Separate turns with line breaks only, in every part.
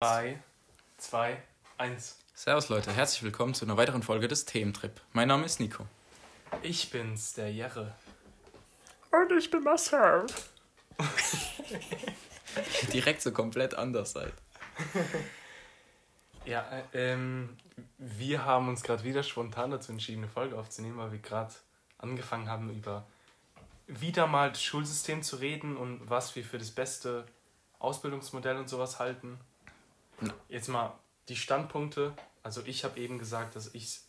3, 2, 1.
Servus Leute, herzlich willkommen zu einer weiteren Folge des Thementrip. Mein Name ist Nico.
Ich bin's, der Jerre.
Und ich bin Marcel. Direkt so komplett anders seid.
Ja, äh, ähm, wir haben uns gerade wieder spontan dazu entschieden, eine Folge aufzunehmen, weil wir gerade angefangen haben, über wieder mal das Schulsystem zu reden und was wir für das beste Ausbildungsmodell und sowas halten. Jetzt mal die Standpunkte. Also ich habe eben gesagt, dass ich es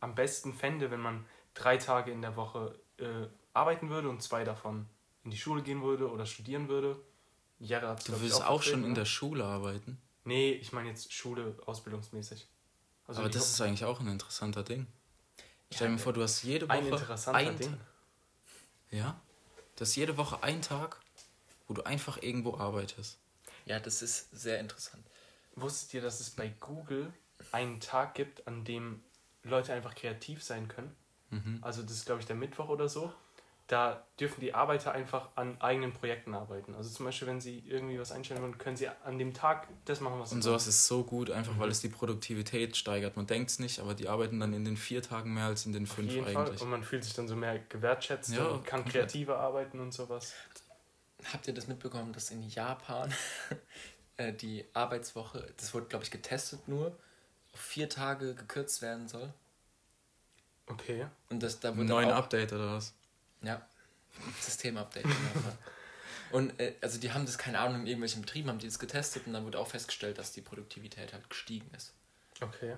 am besten fände, wenn man drei Tage in der Woche äh, arbeiten würde und zwei davon in die Schule gehen würde oder studieren würde. Jere hat's,
Du
ich,
willst auch
vertreten,
schon in
ne?
der Schule arbeiten.
Nee, ich meine jetzt Schule ausbildungsmäßig. Also
Aber das ist eigentlich auch ein interessanter Ding. Stell dir
Ja,
mal vor, du hast jede Woche
ein interessanter
ein
Ding.
Ja? Du hast jede Woche einen Tag, wo du einfach irgendwo arbeitest.
Ja, das ist sehr interessant.
Wusstet ihr, dass es bei Google einen Tag gibt, an dem Leute einfach kreativ sein können?
Mhm.
Also das ist, glaube ich, der Mittwoch oder so. Da dürfen die Arbeiter einfach an eigenen Projekten arbeiten. Also zum Beispiel, wenn sie irgendwie was einstellen wollen, können sie an dem Tag das machen, was sie
Und sowas ist so gut, einfach weil es die Produktivität steigert. Man denkt es nicht, aber die arbeiten dann in den vier Tagen mehr als in den
Auf
fünf
jeden Fall.
eigentlich.
Und man fühlt sich dann so mehr gewertschätzt
Ja,
und kann
komplett.
kreativer arbeiten und sowas.
Habt ihr das mitbekommen, dass in Japan äh, die Arbeitswoche, das wurde, glaube ich, getestet nur, auf vier Tage gekürzt werden soll?
Okay.
Und das, da
Ein
wurde
neuen
auch,
Update oder was?
Ja, Systemupdate. Japan. Und äh, also die haben das, keine Ahnung, in irgendwelchen Betrieben haben die das getestet und dann wurde auch festgestellt, dass die Produktivität halt gestiegen ist.
Okay.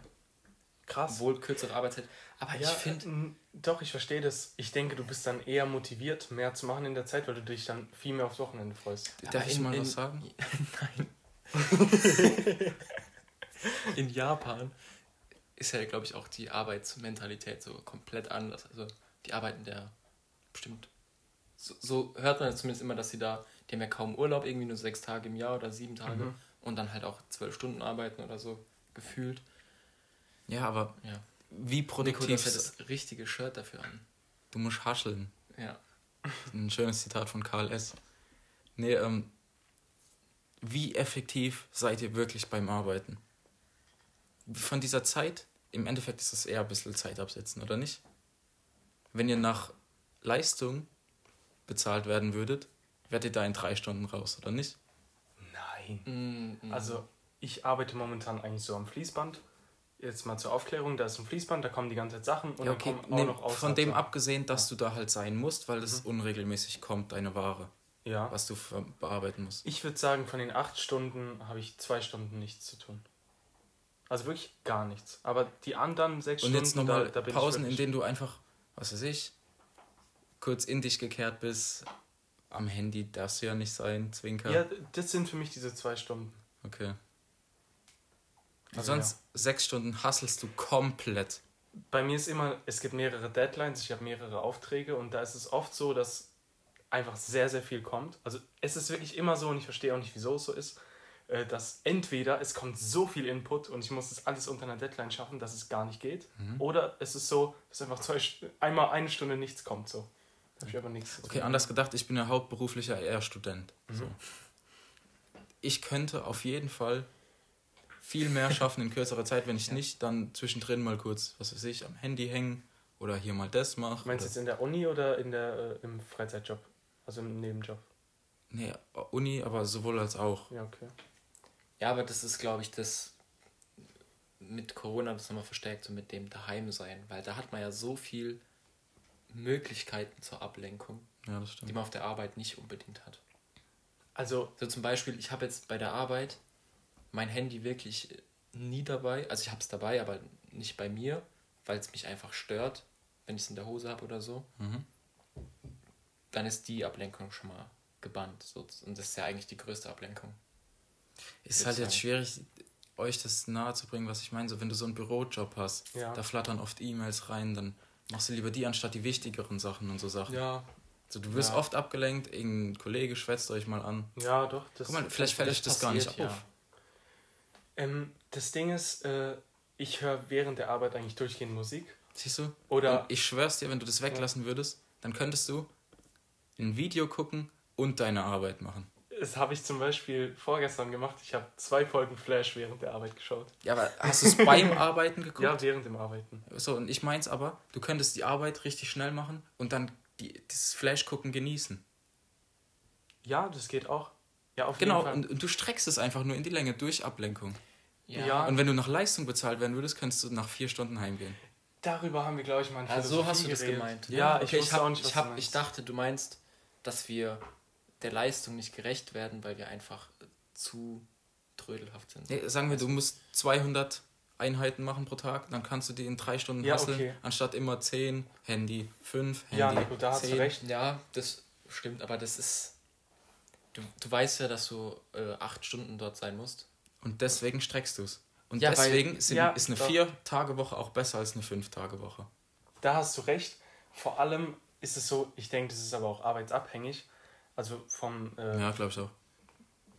Krass.
Obwohl kürzere Arbeitszeit. Aber
Ja,
ich finde,
doch, ich verstehe das. Ich denke, du bist dann eher motiviert, mehr zu machen in der Zeit, weil du dich dann viel mehr aufs Wochenende freust.
Darf ich
in-
mal
in-
was sagen?
Nein. in Japan ist ja, glaube ich, auch die Arbeitsmentalität so komplett anders. Also die arbeiten der bestimmt. So, so hört man zumindest immer, dass sie da, die haben ja kaum Urlaub, irgendwie nur sechs Tage im Jahr oder sieben Tage
Mhm.
und dann halt auch zwölf Stunden arbeiten oder so gefühlt.
Ja, aber
Ja.
wie
Nico,
produktiv...
du hast ja das richtige Shirt dafür an.
Du musst hascheln.
Ja.
Ein schönes Zitat von Karl S. Nee, ähm, wie effektiv seid ihr wirklich beim Arbeiten? Von dieser Zeit, im Endeffekt ist das eher ein bisschen Zeit absetzen, oder nicht? Wenn ihr nach Leistung bezahlt werden würdet, wärt ihr da in drei Stunden raus, oder nicht?
Nein.
Mm, mm.
Also, ich arbeite momentan eigentlich so am Fließband. Jetzt mal zur Aufklärung, da ist ein Fließband, da kommen die ganze Zeit Sachen und
Ja, okay.
dann kommen auch
Nee,
noch
von
außerhalb
dem abgesehen, dass du da halt sein musst, weil es unregelmäßig kommt, deine Ware,
Ja.
was du bearbeiten musst.
Ich würde sagen, von den acht Stunden habe ich zwei Stunden nichts zu tun. Also wirklich gar nichts. Aber die anderen sechs
Und
Stunden,
jetzt nochmal
da, da
Pausen, in denen du einfach, was weiß ich, kurz in dich gekehrt bist. Am Handy darfst du ja nicht sein, Zwinker.
Ja, das sind für mich diese zwei Stunden.
Okay.
Also
Sonst sechs Stunden hasselst du komplett.
Bei mir ist immer, es gibt mehrere Deadlines, ich habe mehrere Aufträge und da ist es oft so, dass einfach sehr, sehr viel kommt. Also es ist wirklich immer so und ich verstehe auch nicht, wieso es so ist, äh, dass entweder es kommt so viel Input und ich muss das alles unter einer Deadline schaffen, dass es gar nicht geht.
Mhm.
Oder es ist so, dass einfach zwei, einmal eine Stunde nichts kommt. So. Da habe ich aber nichts
Okay, anders gedacht, ich bin ja hauptberuflicher R-Student.
Mhm.
So. Ich könnte auf jeden Fall viel mehr schaffen in kürzerer Zeit, wenn ich nicht dann zwischendrin mal kurz, was weiß ich, am Handy hängen oder hier mal das mache.
Meinst du jetzt in der Uni oder in der, äh, im Freizeitjob? Also im Nebenjob?
Nee, Uni, aber sowohl als auch.
Ja, okay.
Ja, aber das ist, glaube ich, das mit Corona das nochmal verstärkt, so mit dem Daheimsein, weil da hat man ja so viel Möglichkeiten zur Ablenkung,
Ja, das
die man auf der Arbeit nicht unbedingt hat.
Also,
So zum Beispiel, ich habe jetzt bei der Arbeit mein Handy wirklich nie dabei, also ich habe es dabei, aber nicht bei mir, weil es mich einfach stört, wenn ich es in der Hose habe oder so.
Mhm.
Dann ist die Ablenkung schon mal gebannt. So. Und das ist ja eigentlich die größte Ablenkung.
Ist halt jetzt schwierig, euch das nahe zu bringen, was ich meine. So, wenn du so einen Bürojob hast,
Ja.
da flattern oft E-Mails rein, dann machst du lieber die anstatt die wichtigeren Sachen und so Sachen.
ja,
So, du wirst
Ja.
oft abgelenkt, irgendein Kollege schwätzt euch mal an.
ja, doch. Das
Guck mal, vielleicht fällt euch das gar nicht
passiert,
auf.
ja.
Ähm, das Ding ist, äh, ich höre während der Arbeit eigentlich durchgehend Musik.
Siehst du?
Oder-
Und ich schwör's dir, wenn du das weglassen würdest, dann könntest du ein Video gucken und deine Arbeit machen.
Das habe ich zum Beispiel vorgestern gemacht. Ich habe zwei Folgen Flash während der Arbeit geschaut.
Ja, aber hast du es beim Arbeiten geguckt?
Ja, während dem Arbeiten.
So, und ich meins aber, du könntest die Arbeit richtig schnell machen und dann die, das Flash-Gucken genießen.
Ja, das geht auch. Ja, auf
Genau,
jeden Fall.
und, und du streckst es einfach nur in die Länge durch Ablenkung.
Ja.
Ja.
Und wenn du nach Leistung bezahlt werden würdest, könntest du nach vier Stunden heimgehen.
Darüber haben wir, glaube ich, mal
Also so hast du das gemeint.
Ja, ich
okay, ich, hab,
auch nicht, was
ich, hab, ich dachte, du meinst, dass wir der Leistung nicht gerecht werden, weil wir einfach zu trödelhaft sind.
Nee, sagen wir, du musst 200 Einheiten machen pro Tag, dann kannst du die in drei Stunden
Ja,
hasseln,
okay.
anstatt immer 10 Handy, 5 Handy,
Ja, gut, da hast du
10.
recht.
Ja, das stimmt, aber das ist. Du, du weißt ja, dass du äh, acht Stunden dort sein musst.
Und deswegen streckst du es. Und
Ja, weil-
deswegen sind,
ja,
ist eine
doch.
4-Tage-Woche auch besser als eine 5-Tage-Woche.
Da hast du recht. Vor allem ist es so, ich denke, das ist aber auch arbeitsabhängig. Also vom äh,
Ja, ich auch.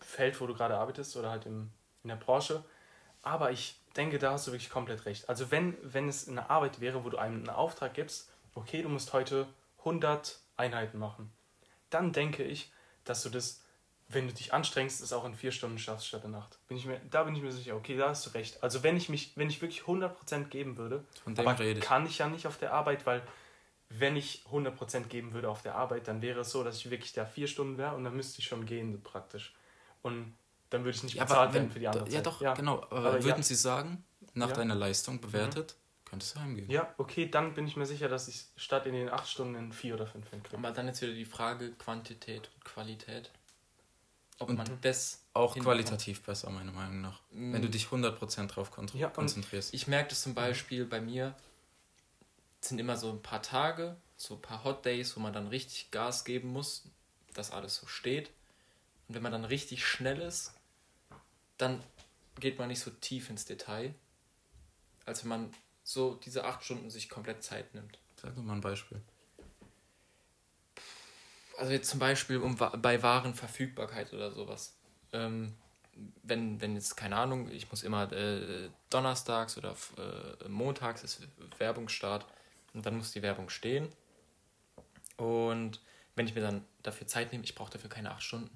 Feld, wo du gerade arbeitest oder halt im, in der Branche. Aber ich denke, da hast du wirklich komplett recht. Also wenn, wenn es eine Arbeit wäre, wo du einem einen Auftrag gibst, okay, du musst heute 100 Einheiten machen, dann denke ich, dass du das, wenn du dich anstrengst, es auch in vier Stunden schaffst statt in acht. Bin ich mir, da bin ich mir sicher, okay, da hast du recht. Also wenn ich mich, wenn ich wirklich 100% geben würde,
Von dem
aber
rede ich.
kann ich ja nicht auf der Arbeit, weil wenn ich 100% geben würde auf der Arbeit, dann wäre es so, dass ich wirklich da vier Stunden wäre und dann müsste ich schon gehen praktisch. Und dann würde ich nicht
Ja,
bezahlt werden für die andere
ja
Zeit.
doch, genau. Aber,
Aber
würden
ja.
sie sagen, nach
Ja.
deiner Leistung bewertet, könntest du heimgehen.
Ja, okay, dann bin ich mir sicher, dass ich statt in den acht Stunden in vier oder fünf hinkriege.
Aber dann jetzt wieder die Frage Quantität und Qualität. Ob
Und
man das
Auch qualitativ besser, meiner Meinung nach.
Mm.
Wenn du dich 100% drauf
Ja,
konzentrierst.
Ich merke das zum Beispiel bei mir, sind immer so ein paar Tage, so ein paar Hot Days, wo man dann richtig Gas geben muss, dass alles so steht. Und wenn man dann richtig schnell ist, dann geht man nicht so tief ins Detail, als wenn man so diese acht Stunden sich komplett Zeit nimmt.
Sag doch mal ein Beispiel.
Also jetzt zum Beispiel um, bei Warenverfügbarkeit oder sowas. Ähm, wenn, wenn jetzt, keine Ahnung, ich muss immer äh, donnerstags oder äh, montags ist Werbungsstart und dann muss die Werbung stehen. Und wenn ich mir dann dafür Zeit nehme, ich brauche dafür keine acht Stunden.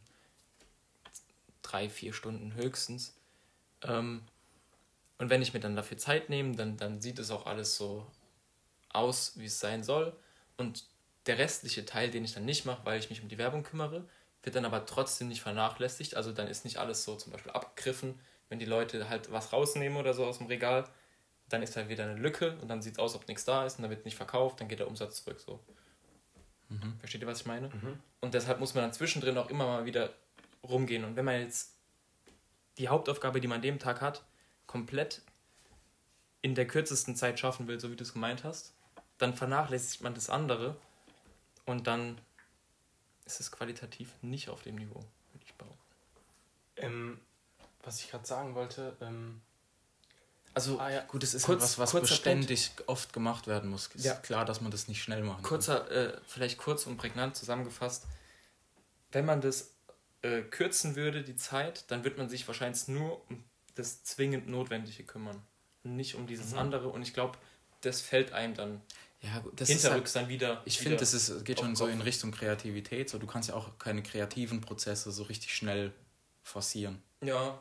Drei, vier Stunden höchstens. Ähm, und wenn ich mir dann dafür Zeit nehme, dann, dann sieht es auch alles so aus, wie es sein soll. Und der restliche Teil, den ich dann nicht mache, weil ich mich um die Werbung kümmere, wird dann aber trotzdem nicht vernachlässigt. Also dann ist nicht alles so zum Beispiel abgegriffen, wenn die Leute halt was rausnehmen oder so aus dem Regal, dann ist da wieder eine Lücke und dann sieht es aus, ob nichts da ist und dann wird nicht verkauft, dann geht der Umsatz zurück. So. Versteht ihr, was ich meine? Und deshalb muss man dann zwischendrin auch immer mal wieder rumgehen. Und wenn man jetzt die Hauptaufgabe, die man an dem Tag hat, komplett in der kürzesten Zeit schaffen will, so wie du es gemeint hast, dann vernachlässigt man das andere und dann ist es qualitativ nicht auf dem Niveau, würde ich behaupten.
Ähm, was ich gerade sagen wollte, ähm,
Also,
ah ja,
Gut, es ist
Kurz-
was, was
kurzer
beständig oft gemacht werden muss. Ist
Ja.
klar, dass man das nicht schnell machen
kurzer, äh, vielleicht kurz und prägnant zusammengefasst, wenn man das äh, kürzen würde, die Zeit, dann wird man sich wahrscheinlich nur um das zwingend Notwendige kümmern. Und nicht um dieses
Mhm.
andere. Und ich glaube, das fällt einem dann
kann. Ja, das ist halt,
hinterrücks dann wieder.
ich finde, das ist, geht schon so in Richtung Kreativität. So, du kannst ja auch keine kreativen Prozesse so richtig schnell forcieren.
Ja,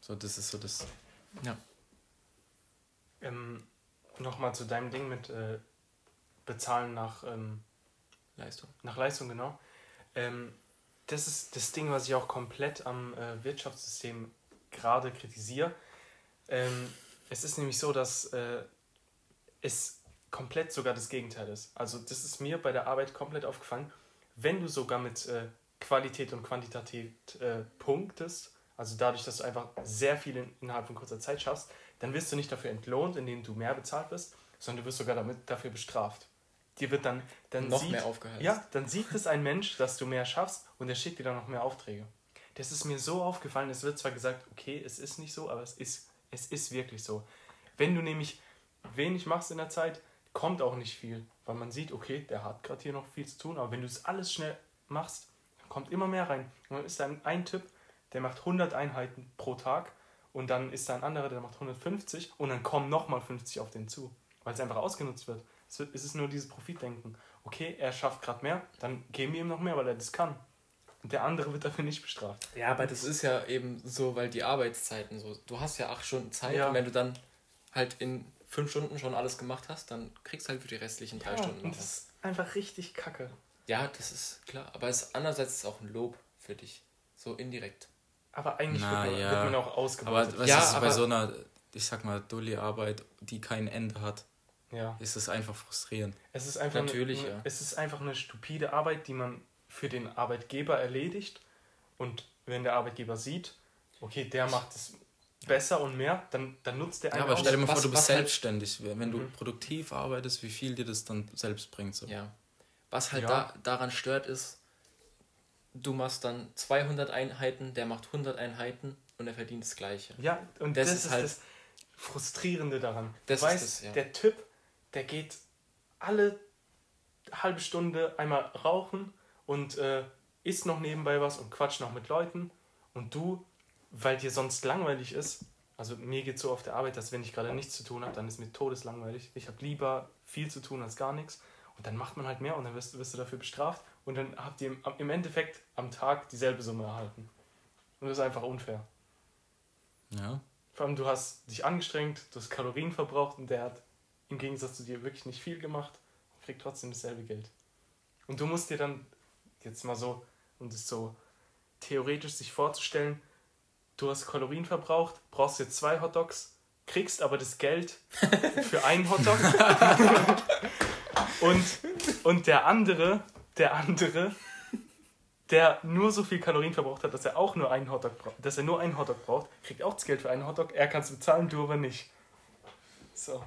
So, das ist so das.
ja.
Ähm, nochmal zu deinem Ding mit äh, Bezahlen nach, ähm,
Leistung.
nach Leistung, genau. Ähm, das ist das Ding, was ich auch komplett am äh, Wirtschaftssystem gerade kritisiere. Ähm, es ist nämlich so, dass äh, es komplett sogar das Gegenteil ist. Also das ist mir bei der Arbeit komplett aufgefallen. Wenn du sogar mit äh, Qualität und Quantität äh, punktest, also dadurch, dass du einfach sehr viel in, innerhalb von kurzer Zeit schaffst, dann wirst du nicht dafür entlohnt, indem du mehr bezahlt wirst, sondern du wirst sogar damit dafür bestraft. Dir wird dann, dann
Noch
sieht,
mehr aufgeheizt.
Ja, dann sieht es ein Mensch, dass du mehr schaffst und er schickt dir dann noch mehr Aufträge. Das ist mir so aufgefallen, es wird zwar gesagt, okay, es ist nicht so, aber es ist, es ist wirklich so. Wenn du nämlich wenig machst in der Zeit, kommt auch nicht viel, weil man sieht, okay, der hat gerade hier noch viel zu tun, aber wenn du es alles schnell machst, dann kommt immer mehr rein. Und dann ist da ein Typ, der macht 100 Einheiten pro Tag und dann ist da ein anderer, der macht 150 und dann kommen nochmal 50 auf den zu, weil es einfach ausgenutzt wird. Es, ist nur dieses Profitdenken. Okay, er schafft gerade mehr, dann geben wir ihm noch mehr, weil er das kann. und der andere wird dafür nicht bestraft.
Ja, aber das ist ja eben so, weil die Arbeitszeiten so. Du hast ja acht Stunden Zeit
Ja.
und wenn du dann halt in fünf Stunden schon alles gemacht hast, dann kriegst du halt für die restlichen drei
Ja,
Stunden
und
noch
das
was.
ist einfach richtig kacke.
Ja, das ist klar. Aber es, andererseits ist es auch ein Lob für dich. So indirekt.
Aber eigentlich
Na,
wird, man,
ja.
wird man auch
Aber
ausgebeutet.
was
Ja,
ist bei
aber-
so einer, ich sag mal, Dulli-Arbeit, die kein Ende hat,
ja.
ist es einfach frustrierend.
Es ist einfach
Natürlich,
eine,
ja.
Es ist einfach eine stupide Arbeit, die man für den Arbeitgeber erledigt. Und wenn der Arbeitgeber sieht, okay, der macht es besser und mehr, dann, dann nutzt der
Ja,
einen
aber
aus.
stell dir mal
was-
vor, du bist
halt-
selbstständig. Wenn du
Mhm.
produktiv arbeitest, wie viel dir das dann selbst bringt. So.
Ja. Was halt
Ja.
Da, daran stört ist, du machst dann 200 Einheiten, der macht 100 Einheiten und er verdient das Gleiche.
Ja, und
Das
das,
ist halt-
das Frustrierende daran.
Das
du
ist
weißt,
das, ja.
der Typ, der geht alle halbe Stunde einmal rauchen und äh, isst noch nebenbei was und quatscht noch mit Leuten. Und du, weil dir sonst langweilig ist, also mir geht so auf der Arbeit, dass wenn ich gerade nichts zu tun habe, dann ist mir todeslangweilig. Ich habe lieber viel zu tun als gar nichts. Und dann macht man halt mehr und dann wirst, wirst du dafür bestraft. Und dann habt ihr im, Endeffekt am Tag dieselbe Summe erhalten. Und das ist einfach unfair.
Ja.
Vor allem, du hast dich angestrengt, du hast Kalorien verbraucht und der hat im Gegensatz zu dir wirklich nicht viel gemacht und kriegt trotzdem dasselbe Geld. Und du musst dir dann jetzt mal so, um das so theoretisch sich vorzustellen, du hast Kalorien verbraucht, brauchst jetzt zwei Hotdogs, kriegst aber das Geld für einen Hotdog und, und der andere, der andere, der nur so viel Kalorien verbraucht hat, dass er auch nur einen Hotdog braucht, dass er nur einen Hotdog braucht, kriegt auch das Geld für einen Hotdog. Er kann es bezahlen, du aber nicht. So,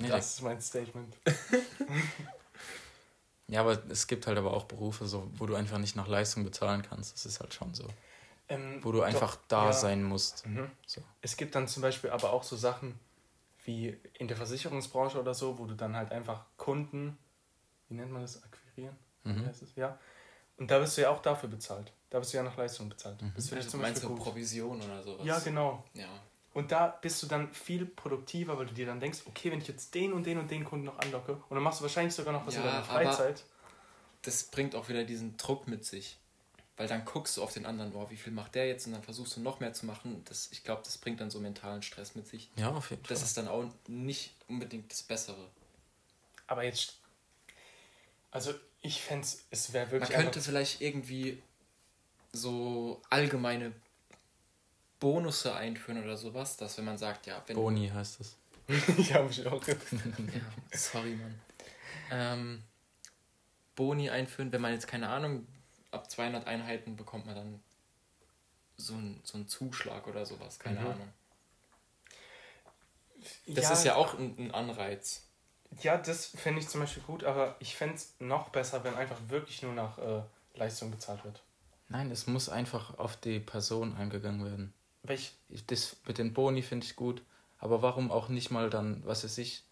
Nee,
das ist mein Statement.
Ja, aber es gibt halt aber auch Berufe, so, wo du einfach nicht nach Leistung bezahlen kannst. Das ist halt schon so.
Ähm,
Wo du einfach
doch,
da
ja.
sein musst.
Mhm.
So.
Es gibt dann zum Beispiel aber auch so Sachen wie in der Versicherungsbranche oder so, wo du dann halt einfach Kunden, wie nennt man das, akquirieren?
Mhm.
Heißt es? Ja. Und da wirst du ja auch dafür bezahlt. Da wirst du ja nach Leistung bezahlt. Das finde ich
Also
zum
meinst
Beispiel
du
gut.
Provision oder sowas?
Ja, genau.
Ja.
Und da bist du dann viel produktiver, weil du dir dann denkst, okay, wenn ich jetzt den und den und den Kunden noch anlocke, und dann machst du wahrscheinlich sogar noch was
Ja,
über deine
aber-
Freizeit.
Das bringt auch wieder diesen Druck mit sich. Weil dann guckst du auf den anderen, boah, wie viel macht der jetzt? Und dann versuchst du noch mehr zu machen. Das, ich glaube, das bringt dann so mentalen Stress mit sich.
Ja, auf jeden Fall.
Das ist dann auch nicht unbedingt das Bessere.
Aber jetzt, also ich fände es, es wäre
Man
wirklich
könnte
einfach-
vielleicht irgendwie so allgemeine Bonusse einführen oder sowas, dass wenn man sagt, ja, wenn
Boni heißt es.
ich habe mich auch
Ja, sorry, Mann. Ähm, Boni einführen, wenn man jetzt keine Ahnung, ab 200 Einheiten bekommt man dann so einen so einen Zuschlag oder sowas, keine
Mhm.
Ahnung. Das ist ja auch ein, ein Anreiz.
Ja, das fände ich zum Beispiel gut, aber ich fände es noch besser, wenn einfach wirklich nur nach äh, Leistung bezahlt wird.
Nein, es muss einfach auf die Person eingegangen werden.
Welch,
Ich- Das mit den Boni finde ich gut, aber warum auch nicht mal dann, was weiß ich,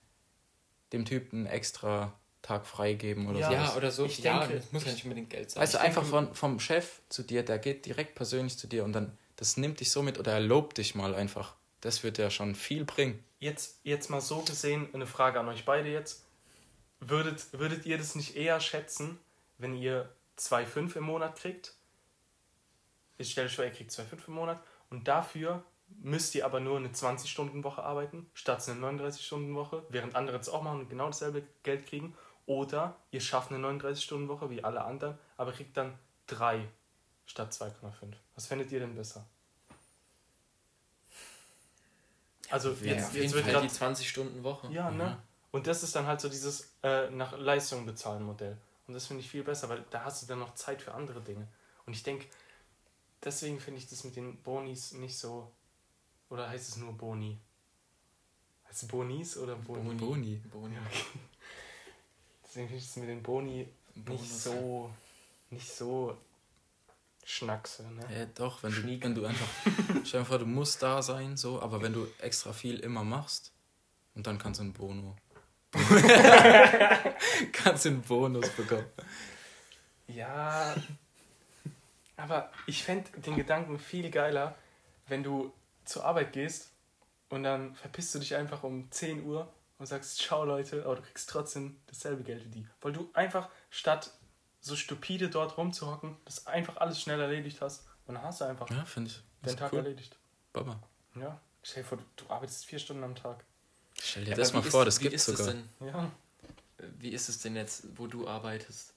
dem Typen einen extra Tag freigeben oder
Ja,
so.
Ja, oder so.
ich
ja,
denke-
das muss ja
ich-
nicht unbedingt Geld sein.
Weißt du, einfach von, vom Chef zu dir, der geht direkt persönlich zu dir und dann, das nimmt dich so mit oder er lobt dich mal einfach. Das wird ja schon viel bringen.
jetzt, jetzt mal so gesehen, eine Frage an euch beide jetzt. Würdet, würdet ihr das nicht eher schätzen, wenn ihr 2,5 im Monat kriegt? Ich stelle vor, ihr kriegt 2,5 im Monat und dafür müsst ihr aber nur eine 20-Stunden-Woche arbeiten, statt eine 39-Stunden-Woche, während andere es auch machen und genau dasselbe Geld kriegen. Oder ihr schafft eine 39-Stunden-Woche wie alle anderen, aber kriegt dann 3 statt 2,5. Was fändet ihr denn besser? Also
ja,
jetzt, jetzt wird gerade
die 20-Stunden-Woche.
ja, ne? Und das ist dann halt so dieses äh, nach Leistung bezahlen Modell. Und das finde ich viel besser, weil da hast du dann noch Zeit für andere Dinge. Und ich denke, deswegen finde ich das mit den Bonis nicht so. Oder heißt es nur Boni? Heißt es Bonis oder Boni?
Boni.
Boni.
Deswegen finde ich das mit den Boni nicht
Bonus.
so. nicht so schnackse, ne?
Ja, doch, wenn du, wenn du einfach, stell dir vor, du musst da sein, so, aber wenn du extra viel immer machst und dann kannst du einen Bono. kannst du einen Bonus bekommen.
Ja, aber ich fände den Gedanken viel geiler, wenn du zur Arbeit gehst und dann verpisst du dich einfach um 10 Uhr und sagst, ciao Leute, aber du kriegst trotzdem dasselbe Geld wie die. Weil du einfach statt so stupide dort rumzuhocken, dass du einfach alles schnell erledigt hast und dann hast du einfach
Ja, finde ich.
den Tag
cool.
erledigt.
Baba.
Ja. Stell dir vor, du, arbeitest vier Stunden am Tag.
Stell dir
Ja,
das mal vor,
ist-
das gibt es
es
sogar.
denn?
Ja.
Wie ist es denn jetzt, wo du arbeitest?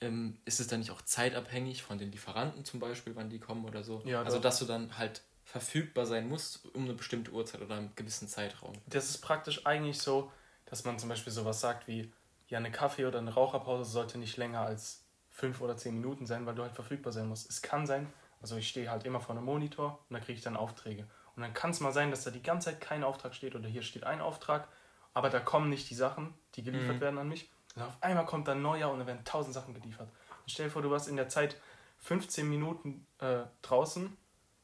Ähm, ist es dann nicht auch zeitabhängig von den Lieferanten zum Beispiel, wann die kommen oder so?
Ja,
also
doch.
dass du dann halt verfügbar sein musst um eine bestimmte Uhrzeit oder einen gewissen Zeitraum.
Das ist praktisch eigentlich so, dass man zum Beispiel sowas sagt wie, ja, eine Kaffee- oder eine Raucherpause sollte nicht länger als fünf oder zehn Minuten sein, weil du halt verfügbar sein musst. Es kann sein, also ich stehe halt immer vor einem Monitor und da kriege ich dann Aufträge. Und dann kann es mal sein, dass da die ganze Zeit kein Auftrag steht oder hier steht ein Auftrag, aber da kommen nicht die Sachen, die geliefert
Mhm.
werden an mich. Und auf einmal kommt dann ein neuer und dann werden tausend Sachen geliefert. Und stell dir vor, du warst in der Zeit 15 Minuten äh, draußen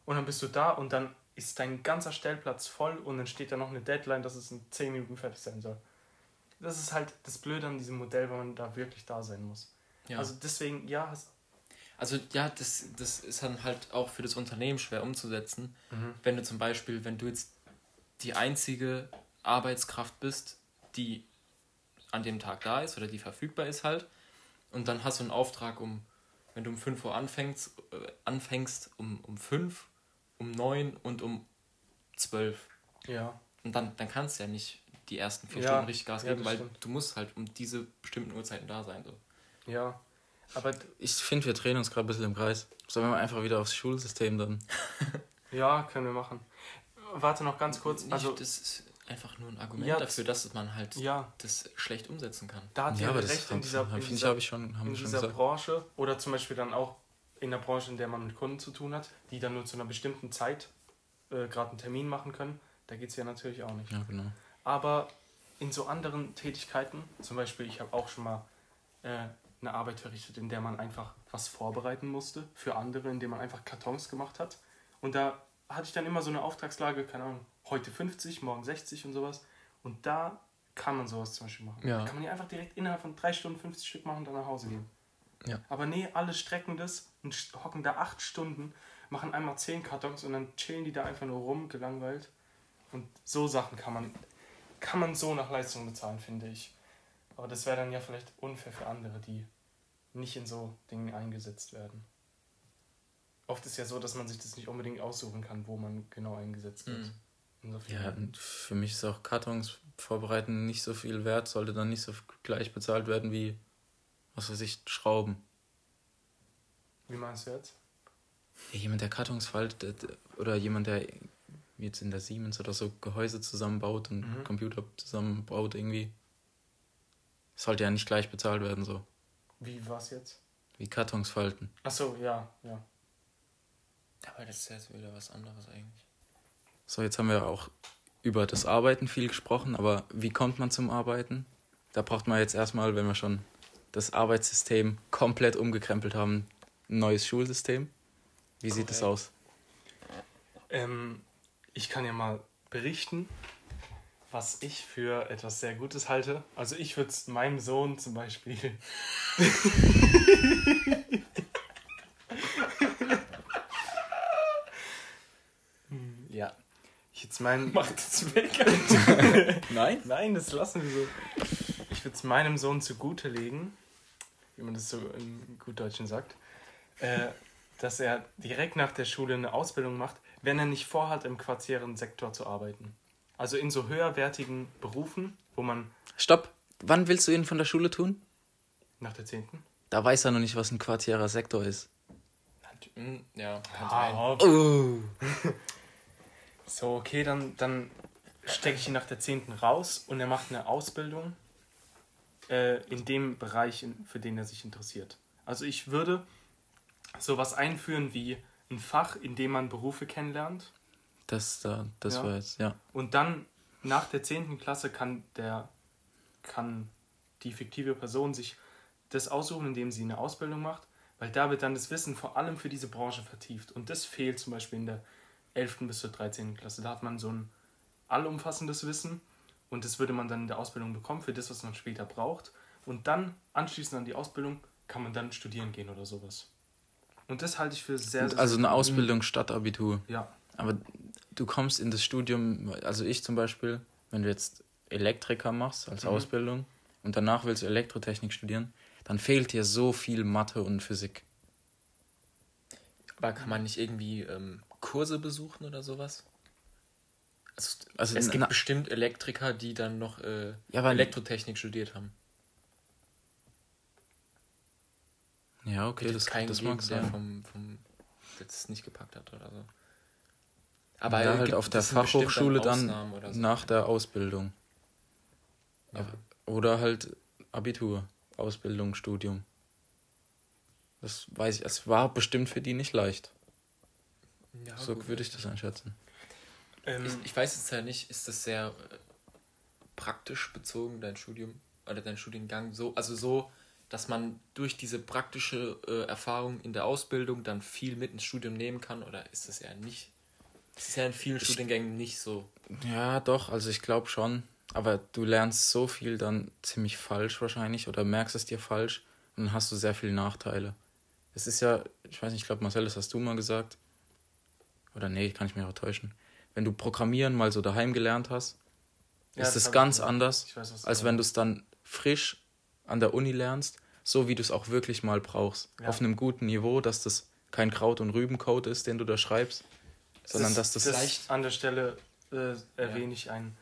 und dann bist du da und dann ist dein ganzer Stellplatz voll und dann steht da noch eine Deadline, dass es in 10 Minuten fertig sein soll. Das ist halt das Blöde an diesem Modell, weil man da wirklich da sein muss.
Ja.
Also deswegen, ja,
Also ja, das, das ist dann halt auch für das Unternehmen schwer umzusetzen.
Mhm.
Wenn du zum Beispiel, wenn du jetzt die einzige Arbeitskraft bist, die an dem Tag da ist oder die verfügbar ist halt, und dann hast du einen Auftrag um, wenn du um 5 Uhr anfängst, äh, anfängst um, um 5, um 9 und um 12.
ja,
Und dann, dann kannst du ja nicht die ersten vier
Ja,
Stunden richtig Gas
ja,
geben,
das
weil
stimmt.
du musst halt um diese bestimmten Uhrzeiten da sein. So.
ja. Aber
Ich finde, wir drehen uns gerade ein bisschen im Kreis. Sollen wir einfach wieder aufs Schulsystem dann?
ja, können wir machen. Warte noch ganz kurz.
Nicht,
Also,
das ist einfach nur ein Argument
Ja,
dafür, dass man halt
ja,
das schlecht umsetzen kann.
da hat
ja, aber das
recht in dieser, in dieser,
schon, haben
in dieser. Branche oder zum Beispiel dann auch in der Branche, in der man mit Kunden zu tun hat, die dann nur zu einer bestimmten Zeit äh, gerade einen Termin machen können. Da geht es ja natürlich auch nicht.
Ja, genau.
Aber in so anderen Tätigkeiten, zum Beispiel, ich habe auch schon mal äh, eine Arbeit verrichtet, in der man einfach was vorbereiten musste für andere, indem man einfach Kartons gemacht hat. Und da hatte ich dann immer so eine Auftragslage, keine Ahnung, heute 50, morgen 60 und sowas. Und da kann man sowas zum Beispiel machen.
Ja.
Da kann man ja einfach direkt innerhalb von drei Stunden 50 Stück machen und dann nach Hause gehen.
Ja.
Aber nee, alle strecken das und hocken da acht Stunden, machen einmal zehn Kartons und dann chillen die da einfach nur rum, gelangweilt. Und so Sachen kann man, kann man so nach Leistung bezahlen, finde ich. Aber das wäre dann ja vielleicht unfair für andere, die nicht in so Dingen eingesetzt werden. Oft ist ja so, dass man sich das nicht unbedingt aussuchen kann, wo man genau eingesetzt wird.
Mhm.
Ja, für mich ist auch Kartons vorbereiten nicht so viel wert, sollte dann nicht so gleich bezahlt werden wie, was weiß ich, Schrauben.
Wie meinst du jetzt?
Ja, jemand, der Kartons faltet oder jemand, der jetzt in der Siemens oder so Gehäuse zusammenbaut und
Mhm.
Computer zusammenbaut irgendwie, sollte ja nicht gleich bezahlt werden, so
Wie war's jetzt?
wie Kartons falten.
Achso, ja, ja.
Aber das ist jetzt wieder was anderes eigentlich.
So, jetzt haben wir auch über das Arbeiten viel gesprochen, aber wie kommt man zum Arbeiten? Da braucht man jetzt erstmal, wenn wir schon das Arbeitssystem komplett umgekrempelt haben, ein neues Schulsystem. Wie sieht es
Korrekt.
aus?
Ähm, ich kann ja mal berichten, was ich für etwas sehr Gutes halte. Also ich würde es meinem Sohn zum Beispiel. Ja. Ich jetzt meinen.
Mach das weg.
Nein?
Nein, das lassen wir so. Ich würde es meinem Sohn zugute legen, wie man das so im Gutdeutschen sagt, äh, dass er direkt nach der Schule eine Ausbildung macht, wenn er nicht vorhat, im quartieren Sektor zu arbeiten. Also in so höherwertigen Berufen, wo man
Stopp! Wann willst du ihn von der Schule tun?
nach der 10.
Da weiß er noch nicht, was ein quartierer Sektor ist.
Hm, ja, kann sein.
Ah,
Oh.
So, okay, dann, dann stecke ich ihn nach der 10. raus und er macht eine Ausbildung äh, in dem Bereich, für den er sich interessiert. Also ich würde sowas einführen wie ein Fach, in dem man Berufe kennenlernt
Das da, das
Ja.
war jetzt, ja.
und dann nach der 10. Klasse kann der kann die fiktive Person sich das aussuchen, indem sie eine Ausbildung macht, weil da wird dann das Wissen vor allem für diese Branche vertieft. Und das fehlt zum Beispiel in der 11. bis zur 13. Klasse. Da hat man so ein allumfassendes Wissen und das würde man dann in der Ausbildung bekommen für das, was man später braucht. Und dann anschließend an die Ausbildung kann man dann studieren gehen oder sowas. Und das halte ich für sehr, sehr
Also eine Ausbildung statt Abitur.
Ja,
Aber du kommst in das Studium, also ich zum Beispiel, wenn du jetzt Elektriker machst als
Mhm.
Ausbildung und danach willst du Elektrotechnik studieren, dann fehlt dir so viel Mathe und Physik.
Aber kann man nicht irgendwie ähm, Kurse besuchen oder sowas? Also,
Also,
es gibt
na-
bestimmt Elektriker, die dann noch äh,
Ja,
Elektrotechnik studiert haben.
Ja, okay, das,
keinen
das mag sein.
vom, vom das nicht gepackt hat oder so.
Aber ja, halt auf der Fachhochschule dann
so.
nach der Ausbildung.
Ja.
Oder halt Abitur, Ausbildung, Studium. Das weiß ich, es war bestimmt für die nicht leicht.
Ja,
so
gut.
würde ich das einschätzen.
Ähm,
Ich, ich weiß jetzt ja nicht, ist das sehr äh, praktisch bezogen, dein Studium oder dein Studiengang so, also so, dass man durch diese praktische äh, Erfahrung in der Ausbildung dann viel mit ins Studium nehmen kann oder ist das ja nicht? Das ist ja in vielen Studiengängen nicht so.
Ja, doch, also ich glaube schon. Aber du lernst so viel dann ziemlich falsch wahrscheinlich oder merkst es dir falsch und dann hast du sehr viele Nachteile. Es ist ja, ich weiß nicht, ich glaube, Marcel, das hast du mal gesagt. Oder nee, kann ich mich auch täuschen. Wenn du Programmieren mal so daheim gelernt hast,
Ja,
ist
das
es
ich
ganz anders,
Ich weiß,
als wenn du es dann frisch an der Uni lernst, so wie du es auch wirklich mal brauchst.
Ja.
Auf einem guten Niveau, dass das kein Kraut- und Rübencode ist, den du da schreibst, sondern dass das,
das an der Stelle äh, erwähne ich einen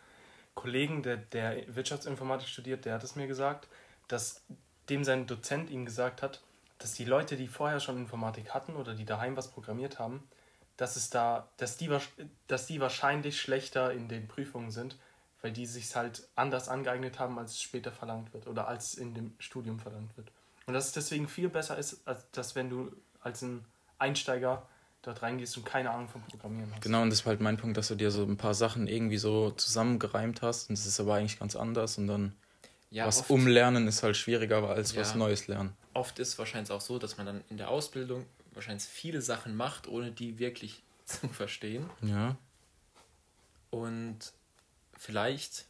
Kollegen, der, der Wirtschaftsinformatik studiert, der hat es mir gesagt, dass dem sein Dozent ihm gesagt hat, dass die Leute, die vorher schon Informatik hatten oder die daheim was programmiert haben, dass es da, dass die, dass die wahrscheinlich schlechter in den Prüfungen sind, weil die sich halt anders angeeignet haben, als es später verlangt wird oder als in dem Studium verlangt wird. Und dass es deswegen viel besser ist, als dass wenn du als ein Einsteiger dort reingehst und keine Ahnung vom Programmieren hast.
Genau, und das war halt mein Punkt, dass du dir so ein paar Sachen irgendwie so zusammengereimt hast und es ist aber eigentlich ganz anders und dann
Ja,
was
oft,
umlernen ist halt schwieriger als was
Ja.
Neues lernen.
oft ist wahrscheinlich auch so, dass man dann in der Ausbildung wahrscheinlich viele Sachen macht, ohne die wirklich zu verstehen.
Ja.
Und vielleicht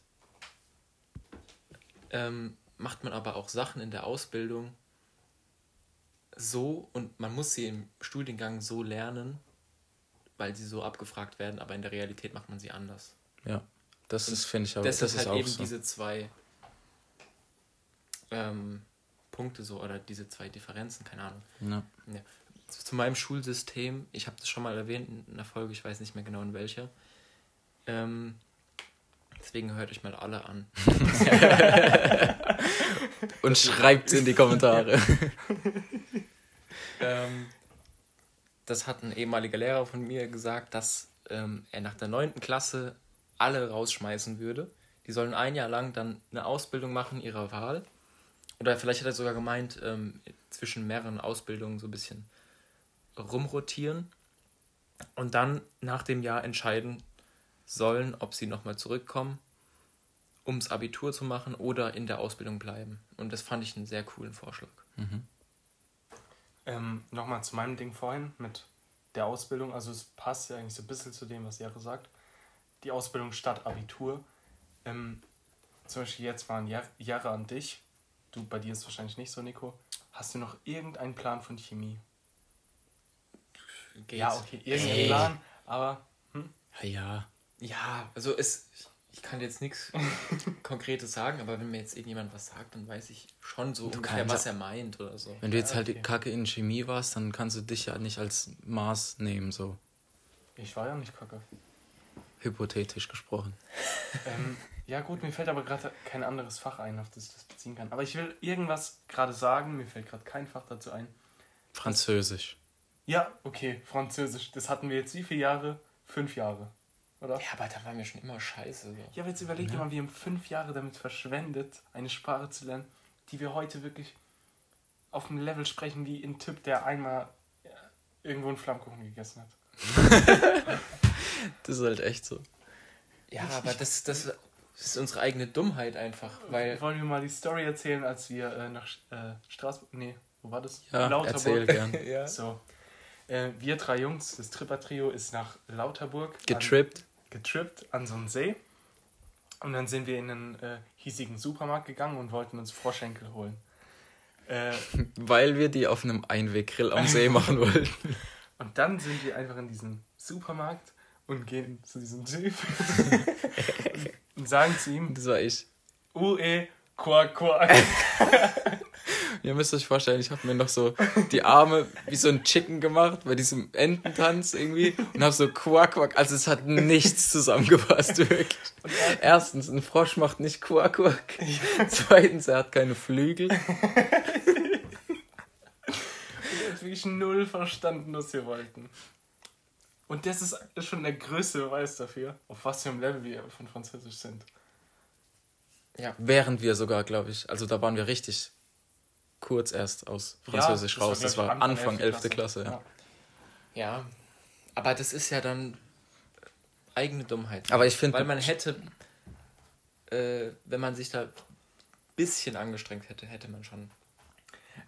ähm, macht man aber auch Sachen in der Ausbildung so und man muss sie im Studiengang so lernen, weil sie so abgefragt werden, aber in der Realität macht man sie anders.
Ja. Das
Und
ist, finde ich, aber
das,
das ist
halt
auch
eben
so.
diese zwei ähm, Punkte so oder diese zwei Differenzen, keine Ahnung.
Ja.
Zu zu meinem Schulsystem, ich habe das schon mal erwähnt in einer Folge, ich weiß nicht mehr genau in welcher. Ähm, deswegen hört euch mal alle an.
Und schreibt in die Kommentare.
ähm, das hat ein ehemaliger Lehrer von mir gesagt, dass ähm, er nach der 9. Klasse alle rausschmeißen würde. Die sollen ein Jahr lang dann eine Ausbildung machen ihrer Wahl. Oder vielleicht hat er sogar gemeint, ähm, zwischen mehreren Ausbildungen so ein bisschen rumrotieren. Und dann nach dem Jahr entscheiden sollen, ob sie nochmal zurückkommen, ums Abitur zu machen oder in der Ausbildung bleiben. Und das fand ich einen sehr coolen Vorschlag.
Ähm, Nochmal zu meinem Ding vorhin mit der Ausbildung. Also es passt ja eigentlich so ein bisschen zu dem, was Jere sagt. Die Ausbildung statt Abitur. Ähm, zum Beispiel jetzt Jahr- Jahre an dich. Du, bei dir ist es wahrscheinlich nicht so, Nico. Hast du noch irgendeinen Plan von Chemie?
Geht.
Ja, okay, irgendeinen. Plan, aber
Ja, ja.
Ja, also es, ich kann jetzt nichts Konkretes sagen, aber wenn mir jetzt irgendjemand was sagt, dann weiß ich schon so
Du
ungefähr, was er meint oder so.
Wenn du jetzt
Ja,
halt
okay.
kacke in Chemie warst, dann kannst du dich ja nicht als Maß nehmen, so
ich war ja nicht kacke.
hypothetisch gesprochen.
ähm, ja gut, mir fällt aber gerade kein anderes Fach ein, auf das ich das beziehen kann. Aber ich will irgendwas gerade sagen, mir fällt gerade kein Fach dazu ein.
Französisch.
Ja, okay, Französisch. Das hatten wir jetzt wie viele Jahre? Fünf Jahre, oder?
Ja, aber da war mir schon immer scheiße. So.
Ja, aber jetzt überleg dir mal, wir haben fünf Jahre damit verschwendet, eine Sprache zu lernen, die wir heute wirklich auf dem Level sprechen wie ein Typ, der einmal ja, irgendwo einen Flammkuchen gegessen hat.
Das ist halt echt so.
Ja, aber das, das ist unsere eigene Dummheit einfach, weil
Wollen wir mal die Story erzählen, als wir äh, nach äh, Straßburg, nee, wo war das?
Ja, erzähl gern.
ja.
So, äh, wir drei Jungs, das Tripper-Trio ist nach Lauterburg an-
Getrippt.
Getrippt an so einen See. Und dann sind wir in einen äh, hiesigen Supermarkt gegangen und wollten uns Froschenkel holen. Äh,
Weil wir die auf einem Einweggrill am See machen wollten.
und dann sind wir einfach in diesen Supermarkt und gehen zu diesem Typ und sagen zu ihm,
Das war ich.
Ue, Quack, quack.
Ihr müsst euch vorstellen, ich habe mir noch so die Arme wie so ein Chicken gemacht bei diesem Ententanz irgendwie und habe so Quack, Quack. Also es hat nichts zusammengepasst, wirklich. Erstens, ein Frosch macht nicht Quack, Quack. Zweitens, er hat keine Flügel.
Ich hab wirklich null verstanden, was wir wollten. Und das ist schon der größte Beweis dafür, auf was für einem Level wir von Französisch sind.
Während wir sogar, glaube ich, also da waren wir richtig kurz erst aus Französisch raus. Das war Anfang 11. Klasse, ja.
Ja, aber das ist ja dann eigene Dummheit.
Aber ich finde-
Weil man hätte, äh, wenn man sich da ein bisschen angestrengt hätte, hätte man schon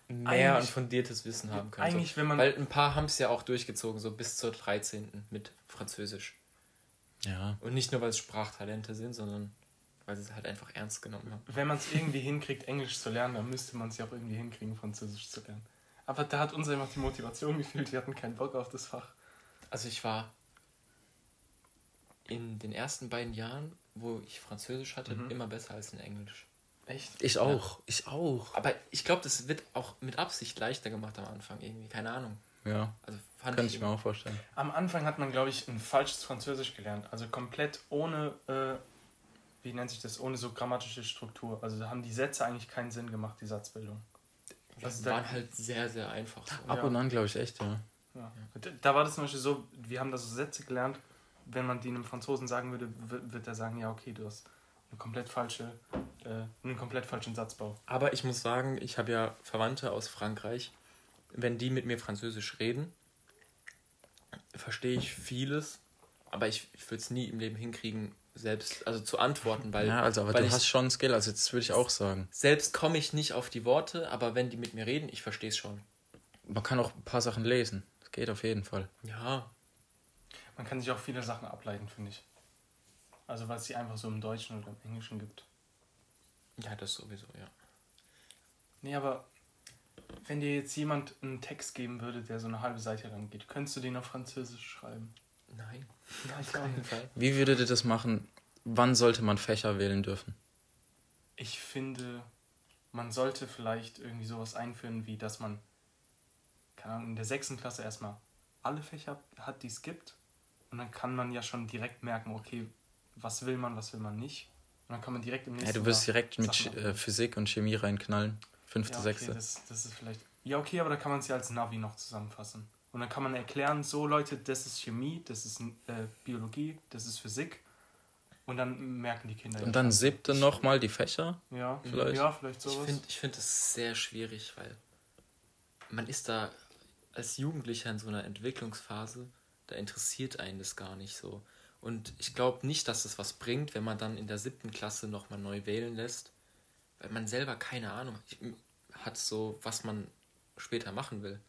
mehr und fundiertes Wissen haben können.
eigentlich,
so.
wenn man-
Weil ein paar haben es ja auch durchgezogen, so bis zur 13. mit Französisch.
Ja.
Und nicht nur, weil es Sprachtalente sind, sondern weil sie es halt einfach ernst genommen haben.
Wenn man es irgendwie hinkriegt, Englisch zu lernen, dann müsste man es ja auch irgendwie hinkriegen, Französisch zu lernen. Aber da hat uns einfach die Motivation gefehlt, wir hatten keinen Bock auf das Fach.
Also ich war in den ersten beiden Jahren, wo ich Französisch hatte,
Mhm.
immer besser als in Englisch.
Echt?
Ich auch. Ich auch.
Aber ich glaube, das wird auch mit Absicht leichter gemacht am Anfang irgendwie. Keine Ahnung.
Ja.
Also fand
Kann
ich,
ich mir auch vorstellen.
Am Anfang hat man, glaube ich, ein falsches Französisch gelernt. Also komplett ohne, äh, wie nennt sich das, ohne so grammatische Struktur. Also da haben die Sätze eigentlich keinen Sinn gemacht, die Satzbildung.
Das
Also da-
waren halt sehr, sehr einfach. So.
Ab
Ja.
und an, glaube ich, echt, ja.
Ja. Da- war das zum Beispiel so, wir haben da so Sätze gelernt, wenn man die einem Franzosen sagen würde, wird, wird er sagen, ja okay, du hast eine komplett falsche, äh, einen komplett falschen Satzbau.
Aber ich muss sagen, ich habe ja Verwandte aus Frankreich. Wenn die mit mir Französisch reden, verstehe ich vieles, aber ich, ich würde es nie im Leben hinkriegen, selbst also zu antworten, weil,
Ja, also, aber
weil
du
ich,
hast schon Skill, also das würde ich auch sagen.
selbst komme ich nicht auf die Worte, aber wenn die mit mir reden, ich verstehe es schon.
Man kann auch ein paar Sachen lesen. Das geht auf jeden Fall.
Ja,
Man kann sich auch viele Sachen ableiten, finde ich. Also weil es die einfach so im Deutschen oder im Englischen gibt.
ja, das sowieso, ja.
Nee, aber wenn dir jetzt jemand einen Text geben würde, der so eine halbe Seite lang geht, könntest du den auf Französisch schreiben?
Nein, auf keinen Fall.
Wie würdet ihr das machen? Wann sollte man Fächer wählen dürfen?
Ich finde, man sollte vielleicht irgendwie sowas einführen, wie dass man, keine Ahnung, in der sechsten Klasse erstmal alle Fächer hat, die es gibt. Und dann kann man ja schon direkt merken, okay, was will man, was will man nicht. Und dann kann man direkt im nächsten
Ja, du wirst direkt mit
Sachen
äh, Physik und Chemie reinknallen. Fünfte,
Ja, okay,
sechste.
das, das ist vielleicht. Ja, okay, aber da kann man es ja als Navi noch zusammenfassen. Und dann kann man erklären, so Leute, das ist Chemie, das ist äh, Biologie, das ist Physik. Und dann merken die Kinder. ja
Und dann siebte nochmal die Fächer.
Ja,
vielleicht.
Ja, vielleicht
Ich
sowas.
finde ich find das sehr schwierig, weil man ist da als Jugendlicher in so einer Entwicklungsphase, da interessiert einen das gar nicht so. Und ich glaube nicht, dass es was bringt, wenn man dann in der siebten Klasse nochmal neu wählen lässt, weil man selber keine Ahnung hat, so was man später machen will.